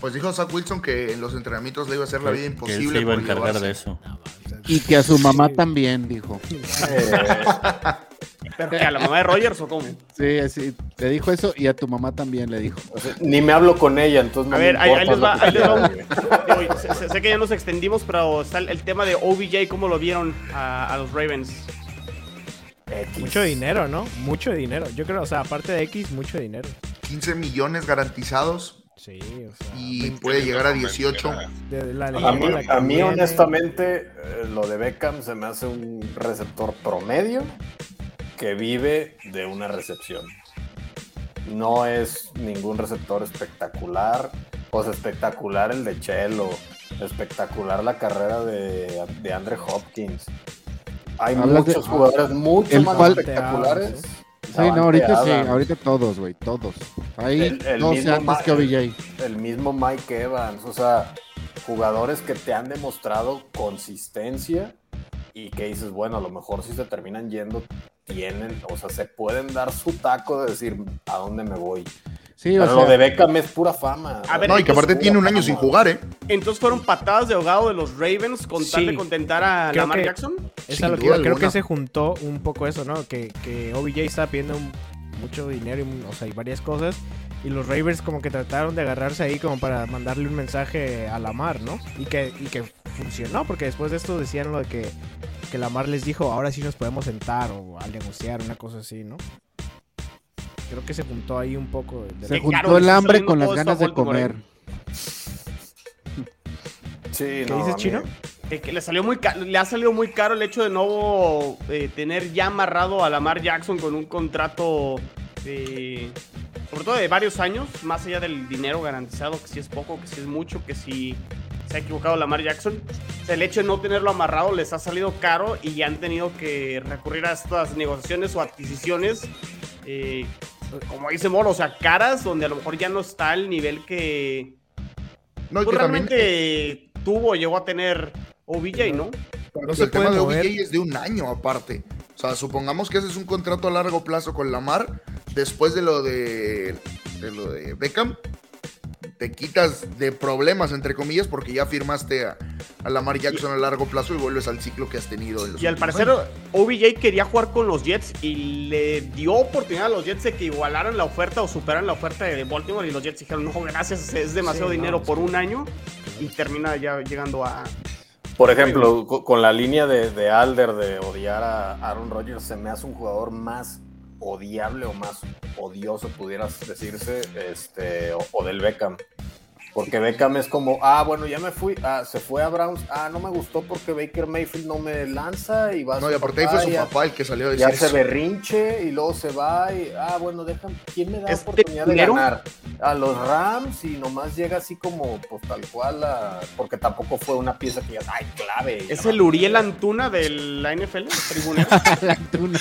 Pues dijo Zach Wilson que en los entrenamientos le iba a hacer la vida Que él imposible. se iba a encargar llevarse. de eso. Y que a su mamá también, dijo. ¿Pero que a la mamá de Rogers o cómo? Sí, así, le dijo eso y a tu mamá también le dijo. o sea, ni me hablo con ella, entonces no A me ver, ahí, ahí les va, ahí les va un- digo, sé, que ya nos extendimos, pero está el, el tema de OBJ, ¿cómo lo vieron a, a los Ravens? X. Mucho dinero, ¿no? Mucho dinero. Yo creo, o sea, aparte de X, mucho dinero. 15 millones garantizados Sí, o sea. y puede llegar a 18. de la A mí, a mí, honestamente, eh, lo de Beckham se me hace un receptor promedio que vive de una recepción. No es ningún receptor espectacular. Sea, espectacular el de Chelo. Espectacular la carrera de, de Andre Hopkins. Hay Hablas de- muchos jugadores mucho más cual- espectaculares. Sí, no, ahorita sí, ahorita todos, güey, todos. Ahí El- el 12 mismo antes que OBJ. el mismo Mike Evans, o sea, jugadores que te han demostrado consistencia y que dices, bueno, a lo mejor si se terminan yendo, tienen, o sea, se pueden dar su taco de decir a dónde me voy. Sí, o Pero lo sea, de Beckham es pura fama. A ver, No, y que aparte tiene un año sin jugar, ¿eh? Entonces fueron patadas de ahogado de los Ravens con tal de contentar a Creo Lamar que- Jackson. Es Sin a lo que creo que se juntó un poco eso, ¿no? Que, que OBJ estaba pidiendo un- mucho dinero y, o sea, y varias cosas. Y los Ravens como que trataron de agarrarse ahí como para mandarle un mensaje a Lamar, ¿no? Y que, y que funcionó, porque después de esto decían lo de que, que Lamar les dijo, ahora sí nos podemos sentar o al negociar, una cosa así, ¿no? Creo que se juntó ahí un poco. de- se juntó el hambre con las ganas a de comer. Sí, ¿Qué no, dices, a Chino? Que, que le salió muy le ha salido muy caro el hecho de no eh, tener ya amarrado a Lamar Jackson con un contrato eh, sobre todo de varios años, más allá del dinero garantizado, que si es poco, que si es mucho, que si se ha equivocado Lamar Jackson. O sea, el hecho de no tenerlo amarrado les ha salido caro y ya han tenido que recurrir a estas negociaciones o adquisiciones. eh, como dice Moro, o sea, caras donde a lo mejor ya no está el nivel que No, y pues, que también realmente tuvo, llegó a tener OBJ, ¿no? No el se tema puede de mover. OBJ es de un año aparte. O sea, supongamos que haces un contrato a largo plazo con Lamar después de lo de, de lo de Beckham. Te quitas de problemas, entre comillas, porque ya firmaste a, a Lamar Jackson a largo plazo y vuelves al ciclo que has tenido. En los Y al parecer años. OBJ quería jugar con los Jets y le dio oportunidad a los Jets de que igualaran la oferta o superaran la oferta de Baltimore y los Jets dijeron, no, gracias, es demasiado Sí, dinero por un año y termina ya llegando a... Por ejemplo, co- con la línea de, de Alder de odiar a Aaron Rodgers, se me hace un jugador más odiable o más odioso, pudieras decirse, este, o, o del Beckham. Porque Beckham es como, ah, bueno, ya me fui, ah, se fue a Browns, ah, no me gustó porque Baker Mayfield no me lanza y va a No, su y aparte ahí fue su ya- papá el que salió a Ya decir se eso. berrinche y luego se va y, ah, bueno, déjame, ¿quién me da ¿Es oportunidad de ganar? A los Rams y nomás llega así como, pues tal cual, a- porque tampoco fue una pieza que ya, ay, clave. Es el Uriel Antuna de la NFL, tribunero. La tuna.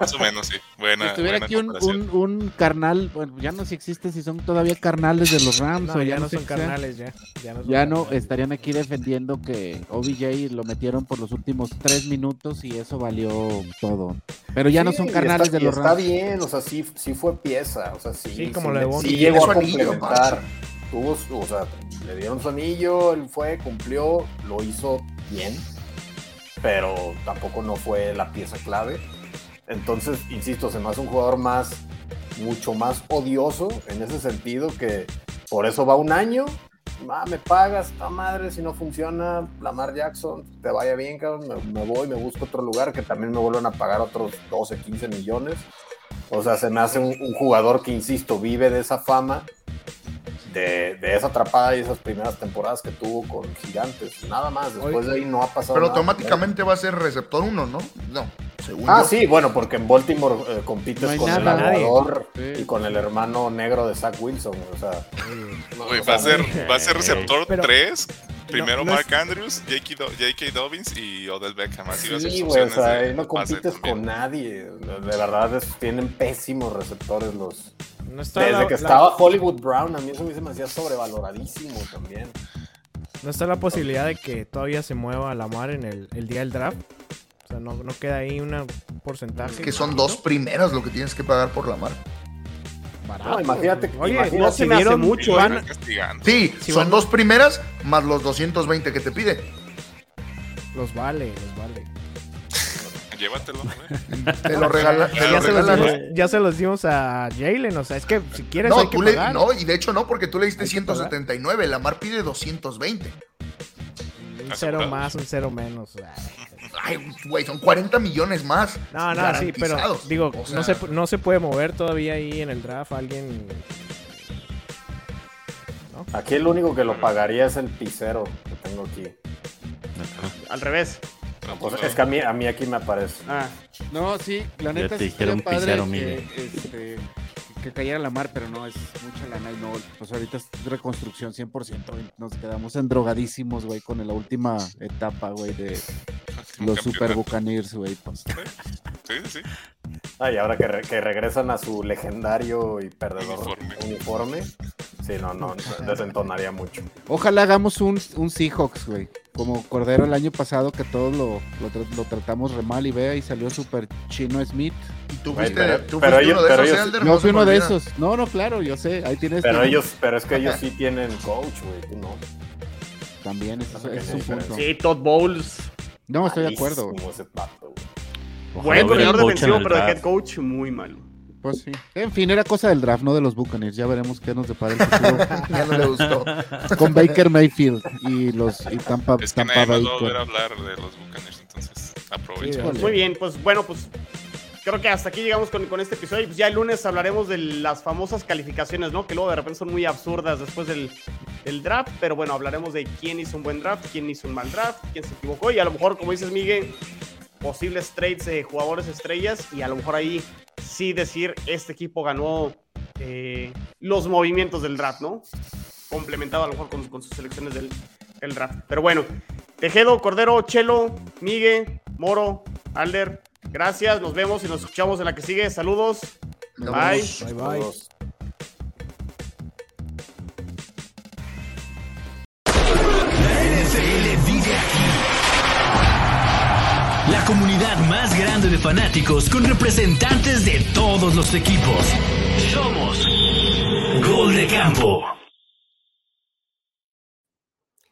Más o menos, sí. Buena, si estuviera buena aquí un, un carnal, bueno, ya no sé si existe, si son todavía carnales de los Rams No, o ya no son carnales, ya. Ya no, Ya estarían aquí defendiendo que OBJ lo metieron por los últimos tres minutos y eso valió todo. Pero ya no son carnales está- de los está Rams. bien, o sea, sí, sí fue pieza, o sea, sí. Sí, como sí, lo de le- Bond. sí llegó a complementar. Tuvo, o sea, le dieron su anillo, él fue, cumplió, lo hizo bien, pero tampoco no fue la pieza clave. Entonces, insisto, se me hace un jugador más, mucho más odioso en ese sentido que por eso va un año. Me pagas, esta madre, si no funciona, Lamar Jackson, te vaya bien, cabrón, me, voy, me busco otro lugar que también me vuelvan a pagar otros 12, 15 millones. O sea, se me hace un jugador que, insisto, vive de esa fama, de, de esa atrapada y esas primeras temporadas que tuvo con Gigantes. Nada más, después de ahí no ha pasado Pero nada. automáticamente va a ser receptor uno, ¿no? No, según Ah, yo. sí, bueno, porque en Baltimore eh, compites No con el jugador Nadie. y con el hermano negro de Zach Wilson. O sea, o va a ser, va a ser receptor Pero- 3. Primero no Mark Andrews, J.K. Do- J.K. Dobbins y Odell Beckham. Así va a ser Sí, güey, o sea, de ahí no compites con nadie. De verdad, es- tienen pésimos receptores los. No está Desde la- que la- estaba Hollywood Brown, a mí eso me hacía sobrevaloradísimo también. No está la posibilidad de que todavía se mueva la mar en el, el día del draft. O sea, no, no queda ahí un porcentaje. Que son dos primeras lo que tienes que pagar por la marca. No, imagínate, Oye, imagínate no se me hace mucho, van- castigando. Sí, Si son van- dos primeras más los 220 que te pide. Los vale, los vale. Llévatelo, güey. Te lo regalan. te Ya, lo se los regalan. ya se los dimos a Jalen. O sea, es que si quieres No, hay que tú le, pagar. no, y de hecho no, porque tú le diste Hay que pagar. 179, la Mar pide 220. Un cero más, un cero menos. Ay. Güey, son 40 millones más. No, no, sí, pero digo, O sea, no, se, no se puede mover todavía ahí en el draft alguien. Aquí el único que lo pagaría es el Picero que tengo aquí. Al revés. Pues es que a mí, a mí aquí me aparece. Ah, No, sí, la neta padre pisero, que, este, que cayera la mar, pero no, es mucha lana y no, pues ahorita es reconstrucción 100%, güey. nos quedamos endrogadísimos, güey, con la última etapa, güey, de los Super. Buccaneers, güey, pues. Sí, sí. Ah, y ahora que, re- que regresan a su legendario y perdedor Uniforme. uniforme. Sí, no, no, desentonaría mucho. Ojalá hagamos un, un Seahawks, güey, como Cordero el año pasado, que todos lo, lo, tra- lo tratamos re mal y vea, y salió súper chino Smith. Y tú fuiste, pero- tú pero fuiste ellos- uno de pero esos, ellos- fui uno de esos. No, no, claro, yo sé, ahí tienes. Pero ellos, pero es que ellos sí tienen coach, güey, tú no. También, eso, Porque eso es es un diferente. punto. sí, Todd Bowles. No, estoy de acuerdo, Buen corredor defensivo, pero de head coach muy malo. Pues sí. En fin, era cosa del draft, no de los Buccaneers. Ya veremos qué nos depara el futuro Ya no le gustó. con Baker Mayfield y los y Tampa, Es que Tampa nadie más Bay. va a volver a con- hablar de los Buccaneers, entonces aprovecho. Muy bien, pues bueno, pues creo que hasta aquí llegamos con, con este episodio. Y pues ya el lunes hablaremos de las famosas calificaciones, ¿no? Que luego de repente son muy absurdas después del, del draft. Pero bueno, hablaremos de quién hizo un buen draft, quién hizo un mal draft, quién se equivocó. Y a lo mejor, como dices, Miguel, posibles trades de jugadores estrellas. Y a lo mejor ahí sí decir, este equipo ganó eh, los movimientos del draft, ¿no? Complementado a lo mejor con, sus selecciones del, del draft. Pero bueno, Tejedo, Cordero, Chelo, Migue, Moro, Alder, gracias, nos vemos y nos escuchamos en la que sigue. Saludos. Bye. Bye bye. La comunidad más grande de fanáticos con representantes de todos los equipos. Somos Gol de Campo.